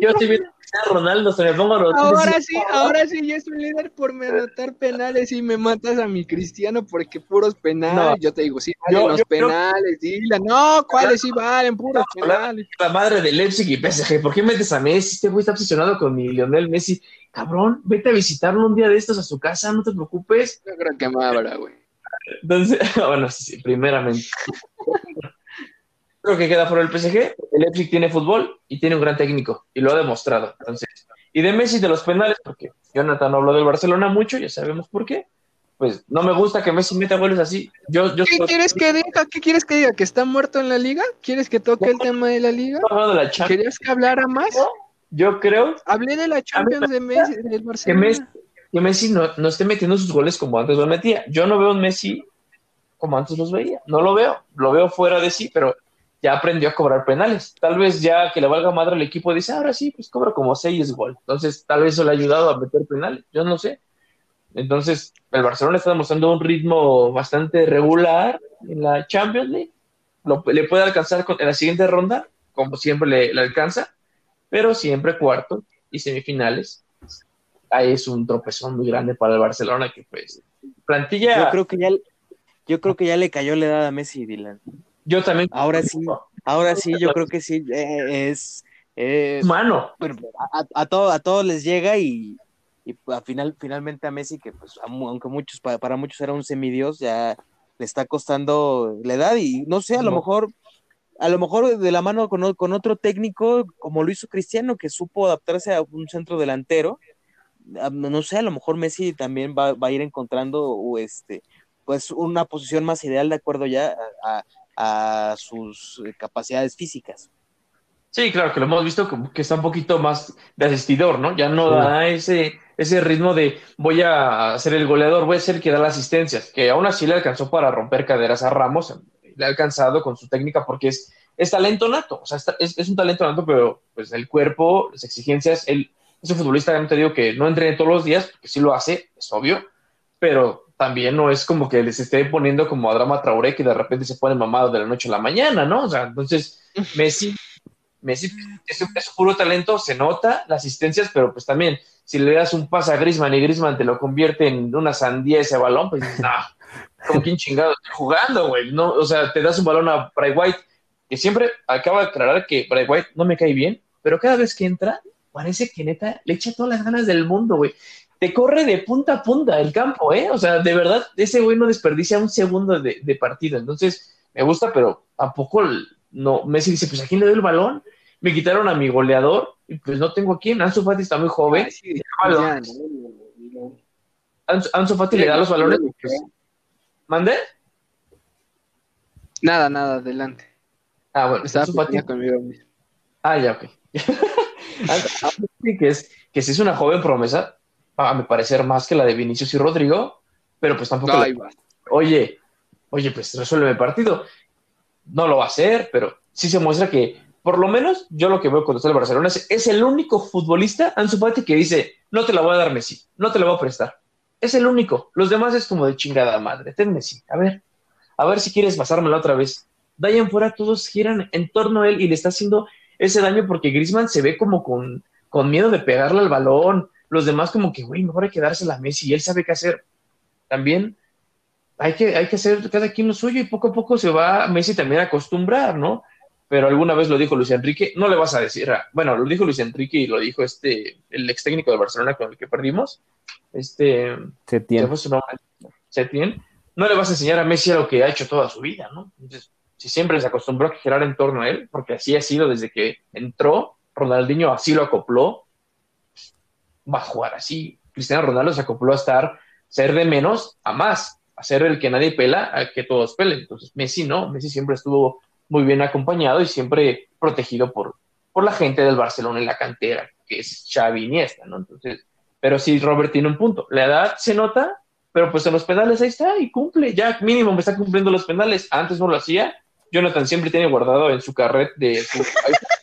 yo estoy viendo Cristiano Ronaldo, se me pongo los Ahora sí, ahora sí, yo soy líder por anotar penales y me matas a mi Cristiano porque puros penales. No. Yo te digo, sí, valen Yo- los yo penales, dile. No, ¿cuáles sí valen? Puros penales. La madre de Leipzig y PSG, ¿por qué metes a Messi? Este güey está obsesionado con mi Lionel Messi. Cabrón, vete a visitarlo un día de estos a su casa, no te preocupes. Yo creo que me abra, güey. Entonces, bueno, sí, primeramente. Creo que queda fuera el PSG. El Leipzig tiene fútbol y tiene un gran técnico y lo ha demostrado. Entonces, y de Messi de los penales, porque Jonathan habló del Barcelona mucho, ya sabemos por qué. Pues no me gusta que Messi meta goles así. Yo, yo ¿Qué quieres que diga? ¿Qué quieres que diga? ¿Que está muerto en la liga? ¿Quieres que toque el tema de la liga? de la. ¿Querías que hablara más? Yo creo Hablé de la Champions de Messi, del que Barcelona. Messi, que Messi no, no esté metiendo sus goles como antes los metía. Yo no veo un Messi como antes los veía. No lo veo. Lo veo fuera de sí, pero ya aprendió a cobrar penales. Tal vez ya que le valga madre al equipo dice, ahora sí, pues cobra como seis gol. Entonces, tal vez eso le ha ayudado a meter penales. Yo no sé. Entonces, el Barcelona está demostrando un ritmo bastante regular en la Champions League. Le puede alcanzar en la siguiente ronda, como siempre le, le alcanza, pero siempre cuarto y semifinales. Ahí es un tropezón muy grande para el Barcelona que pues plantilla Yo creo que ya, yo creo que ya le cayó la edad a Messi, Dylan. Yo también Ahora sí, ahora sí, yo creo que sí, eh, es, es humano. bueno, a, a, todo- a todos les llega y, y a final, finalmente a Messi, que pues aunque muchos, para, para muchos era un semidios, ya le está costando la edad y no sé, a lo mejor, a lo mejor de la mano con, con otro técnico, como lo hizo Cristiano, que supo adaptarse a un centro delantero, no sé, a lo mejor Messi también va, va a ir encontrando este, pues una posición más ideal de acuerdo ya a, a- a sus eh, capacidades físicas. Sí, claro, que lo hemos visto como que está un poquito más de asistidor, ¿no? Ya no Sí. da ese, ese ritmo de voy a ser el goleador, voy a ser el que da las asistencias, que aún así le alcanzó para romper caderas a Ramos, le ha alcanzado con su técnica porque es, es talento nato, o sea, es un talento nato, pero pues el cuerpo, las exigencias, él es un futbolista, no te digo que no entrene todos los días, porque sí lo hace, es obvio, pero también no es como que les esté poniendo como a Drama Traoré que de repente se pone mamado de la noche a la mañana, ¿no? O sea, entonces Messi Messi es, es puro talento, se nota las asistencias, pero pues también si le das un pase a Griezmann y Griezmann te lo convierte en una sandía ese balón, pues no, ¿con quién chingado estoy jugando, güey? No, o sea, te das un balón a Bray White, que siempre acaba de aclarar que Bray White no me cae bien, pero cada vez que entra, parece que neta le echa todas las ganas del mundo, güey. Te corre de punta a punta el campo, ¿eh? O sea, de verdad, ese güey no desperdicia un segundo de, de partido. Entonces, me gusta, pero tampoco no. Messi dice, pues a quién le doy el balón. Me quitaron a mi goleador y pues no tengo a quién. Ansu Fati está muy joven. Sí, ya, no. Ansu, Ansu Fati le da los balones. pues, ¿Mande? Nada, nada, adelante. Ah, bueno, Ansu Fati. conmigo mismo. Ah, ya, ok. Ansu Fati, que es, que sí es una joven promesa, a mi parecer más que la de Vinicius y Rodrigo, pero pues tampoco. Le- va. oye, oye, pues resuelve el partido. No lo va a hacer, pero sí se muestra que, por lo menos, yo lo que veo cuando está el Barcelona es, es el único futbolista, Ansu Fati, que dice, no te la voy a dar Messi, no te la voy a prestar. Es el único. Los demás es como de chingada madre. Ten Messi, a ver, a ver si quieres pasármela otra vez. De ahí en fuera todos giran en torno a él y le está haciendo ese daño porque Griezmann se ve como con, con miedo de pegarle al balón. Los demás como que, güey, mejor hay que dársela a Messi y él sabe qué hacer. También hay que, hay que hacer cada quien lo suyo y poco a poco se va Messi también a acostumbrar, ¿no? Pero alguna vez lo dijo Luis Enrique, no le vas a decir, a- bueno, lo dijo Luis Enrique y lo dijo este, el ex técnico de Barcelona con el que perdimos, este, Se ¿qué tiene. fue su nombre? Setién, no le vas a enseñar a Messi a lo que ha hecho toda su vida, ¿no? Entonces, si siempre se acostumbró a girar en torno a él, porque así ha sido desde que entró, Ronaldinho así lo acopló, va a jugar así. Cristiano Ronaldo se acopló a estar, ser de menos a más, a ser el que nadie pela, a que todos pelen. Entonces, Messi no, Messi siempre estuvo muy bien acompañado y siempre protegido por, por la gente del Barcelona en la cantera, que es Xavi Iniesta, ¿no? Entonces, pero sí, Robert tiene un punto. La edad se nota, pero pues en los penales ahí está y cumple. Ya mínimo me está cumpliendo los penales. Antes no lo hacía. Jonathan siempre tiene guardado en su carret de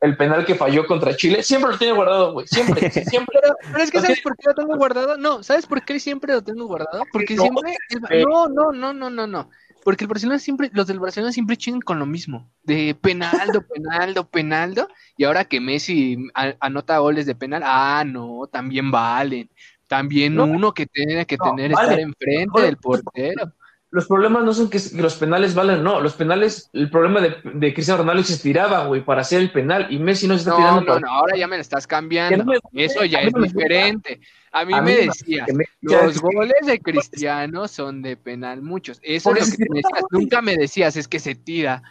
el penal que falló contra Chile. Siempre lo tiene guardado, güey. Siempre, siempre. Pero, pero es que. ¿sabes por qué lo tengo guardado? No, ¿sabes por qué siempre lo tengo guardado? Porque No, siempre... No, no, no, no, no, no. porque el Barcelona siempre, los del Barcelona siempre chingan con lo mismo, de penaldo, penaldo, penaldo, y ahora que Messi anota goles de penal, ah, no, también valen, también uno que tiene que tener estar enfrente del portero los problemas no son que los penales valen, no. Los penales, el problema de, de Cristiano Ronaldo se estiraba, güey, para hacer el penal y Messi no se está tirando. No, no, ahora ya me lo estás cambiando. Eso ya es diferente. A mí, me decías, los goles de Cristiano son de penal, muchos. Eso es lo que me decías. Nunca me decías, es que se tira.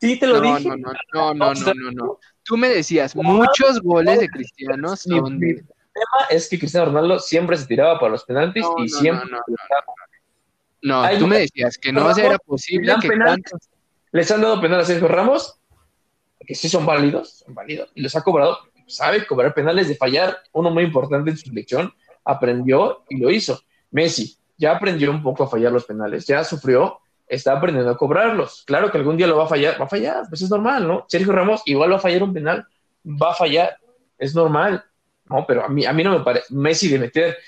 Sí, te lo dije. No, no, no, no, no, no, Tú me decías, muchos goles de Cristiano son de... El tema es que Cristiano Ronaldo siempre se tiraba para los penaltis y siempre no, tú me decías que no era posible que Les han dado penal a Sergio Ramos, que sí son válidos, son válidos, y los ha cobrado, sabe cobrar penales de fallar, uno muy importante en su selección, aprendió y lo hizo. Messi ya aprendió un poco a fallar los penales, ya sufrió, está aprendiendo a cobrarlos. Claro que algún día lo va a fallar, va a fallar, pues es normal, ¿no? Sergio Ramos igual va a fallar un penal, va a fallar, es normal, ¿no? Pero a mí, a mí no me parece, Messi de meter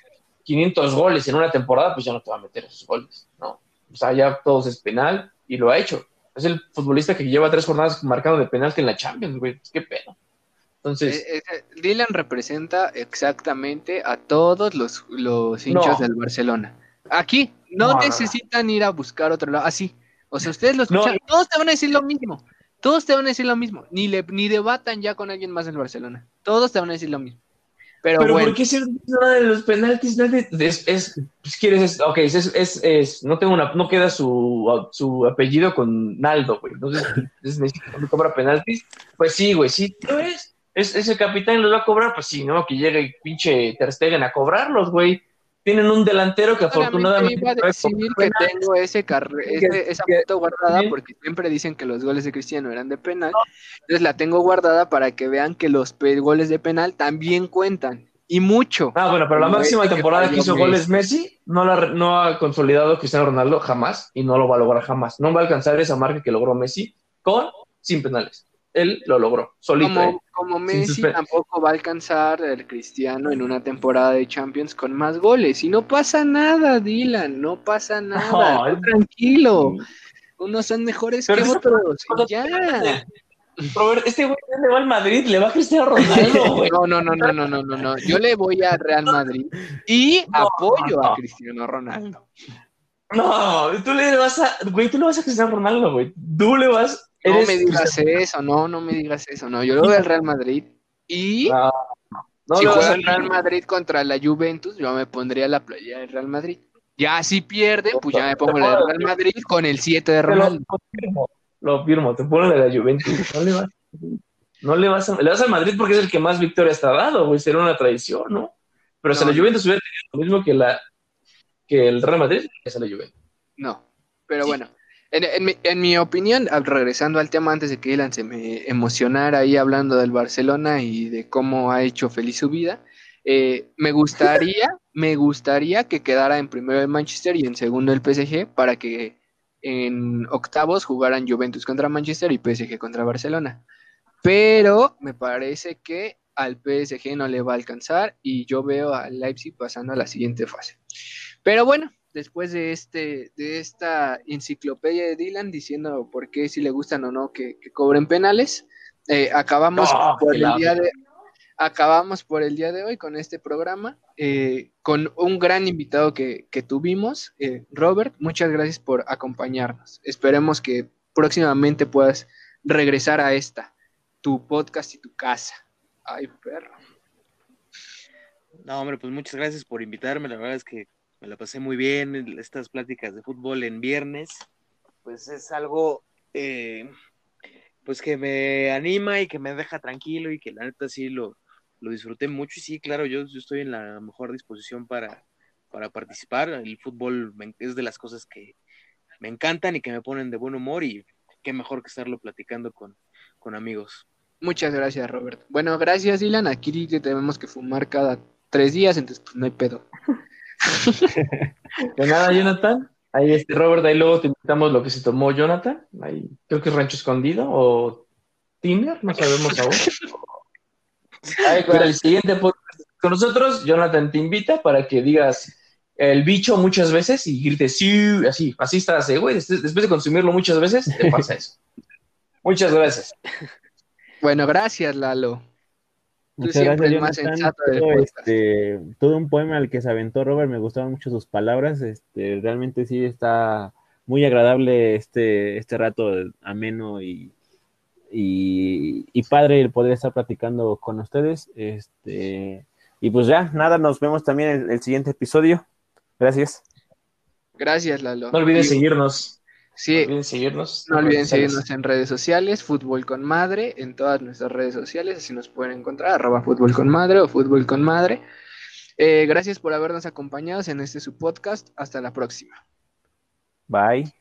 500 goles en una temporada, pues ya no te va a meter esos goles, ¿no? O sea, ya todos es penal y lo ha hecho. Es el futbolista que lleva tres jornadas marcado de penal que en la Champions, güey. Qué pena. Entonces. Eh, eh, Dylan representa exactamente a todos los, los hinchas del Barcelona. Aquí no, necesitan ir a buscar otro lado. Así. O sea, ustedes lo escuchan. todos te van a decir lo mismo. Todos te van a decir lo mismo. Ni, le, ni debatan ya con alguien más en Barcelona. Todos te van a decir lo mismo. Pero, bueno. ¿por qué se nada de los penaltis? Es, es, quieres, ok, es, es, es, no tengo una, no queda su, su apellido con Naldo, güey. Entonces, es, me cobra penaltis. Pues sí, güey, sí, ¿no es? es? Ese capitán los va a cobrar, pues sí, ¿no? Que llegue pinche Ter Stegen a cobrarlos, güey tienen un delantero que afortunadamente. Iba a decir que tengo ese, esa foto guardada porque siempre dicen que los goles de Cristiano eran de penal. Entonces la tengo guardada para que vean que los goles de penal también cuentan. Y mucho. Ah, bueno, pero la máxima temporada que, hizo goles Messi no, la, no ha consolidado Cristiano Ronaldo jamás y no lo va a lograr jamás. No va a alcanzar esa marca que logró Messi con sin penales él lo logró, solito. Como, Messi tampoco va a alcanzar el Cristiano en una temporada de Champions con más goles. Y no pasa nada, Dylan, no pasa nada. tranquilo. Unos son mejores que otros. Ya. Robert, este güey le va al Madrid, le va a Cristiano Ronaldo, güey. No, no, no, no, no, no, no, no. Yo le voy a Real Madrid y apoyo a Cristiano Ronaldo. No, tú le vas a, güey, tú le vas a Cristiano Ronaldo, güey. Tú le vas no me digas eso, no, no me digas eso, no. Yo lo veo al Real Madrid y si juega el Real Madrid contra la Juventus, yo me pondría la playa del Real Madrid. Ya si pierde, pues ya me pongo la del Real Madrid con el 7 de Ronaldo. Lo firmo, lo firmo, te pongo la de la Juventus. No le vas, no le vas, a, le vas al Madrid porque es el que más victoria está dado, güey, sería una tradición, ¿no? Pero si la Juventus hubiera tenido lo mismo que la que el Real Madrid, es la Juventus. No, pero bueno. En, mi, opinión, regresando al tema antes de que Ilan se me emocionara ahí hablando del Barcelona y de cómo ha hecho feliz su vida, eh, me gustaría, me gustaría que quedara en primero el Manchester y en segundo el PSG para que en octavos jugaran Juventus contra Manchester y PSG contra Barcelona. Pero me parece que al PSG no le va a alcanzar y yo veo al Leipzig pasando a la siguiente fase. Pero bueno, después de este de esta enciclopedia de Dylan diciendo por qué si le gustan o no que, cobren penales eh, acabamos por el día de acabamos por el día de hoy con este programa eh, con un gran invitado que, tuvimos eh, Robert muchas gracias por acompañarnos. Esperemos que próximamente puedas regresar a esta tu podcast y tu casa. Ay perro. No hombre pues muchas gracias por invitarme la verdad es que me la pasé muy bien, estas pláticas de fútbol en viernes, pues es algo eh, pues que me anima y que me deja tranquilo y que la neta sí lo, lo disfruté mucho y sí, claro, yo, estoy en la mejor disposición para, para participar, el fútbol es de las cosas que me encantan y que me ponen de buen humor y qué mejor que estarlo platicando con, con amigos. Muchas gracias, Robert. Bueno, gracias, Dylan. Aquí tenemos que fumar cada tres días, entonces pues no hay pedo. De nada, Jonathan. Ahí este Robert, ahí luego te invitamos lo que se tomó Jonathan. Ahí creo que es Rancho Escondido o Tinder, no sabemos aún. Ahí con el siguiente podcast con nosotros, Jonathan te invita para que digas el bicho muchas veces y grites sí, así, así estás, güey. Después de consumirlo muchas veces, te pasa eso. Muchas gracias. Bueno, gracias, Lalo. Tú Muchas siempre gracias, el más sensato este, todo un poema al que se aventó Robert, me gustaban mucho sus palabras. Este, realmente sí está muy agradable este, este rato ameno y, y, y padre el poder estar platicando con ustedes. Este, y pues ya, nada, nos vemos también en el siguiente episodio. Gracias. Gracias, Lalo. No olvides Y- No Sí, olviden seguirnos. no en olviden seguirnos en redes sociales, Fútbol con Madre, en todas nuestras redes sociales, así nos pueden encontrar, arroba Fútbol con Madre o Fútbol con Madre. Eh, gracias por habernos acompañado en este su podcast. Hasta la próxima. Bye.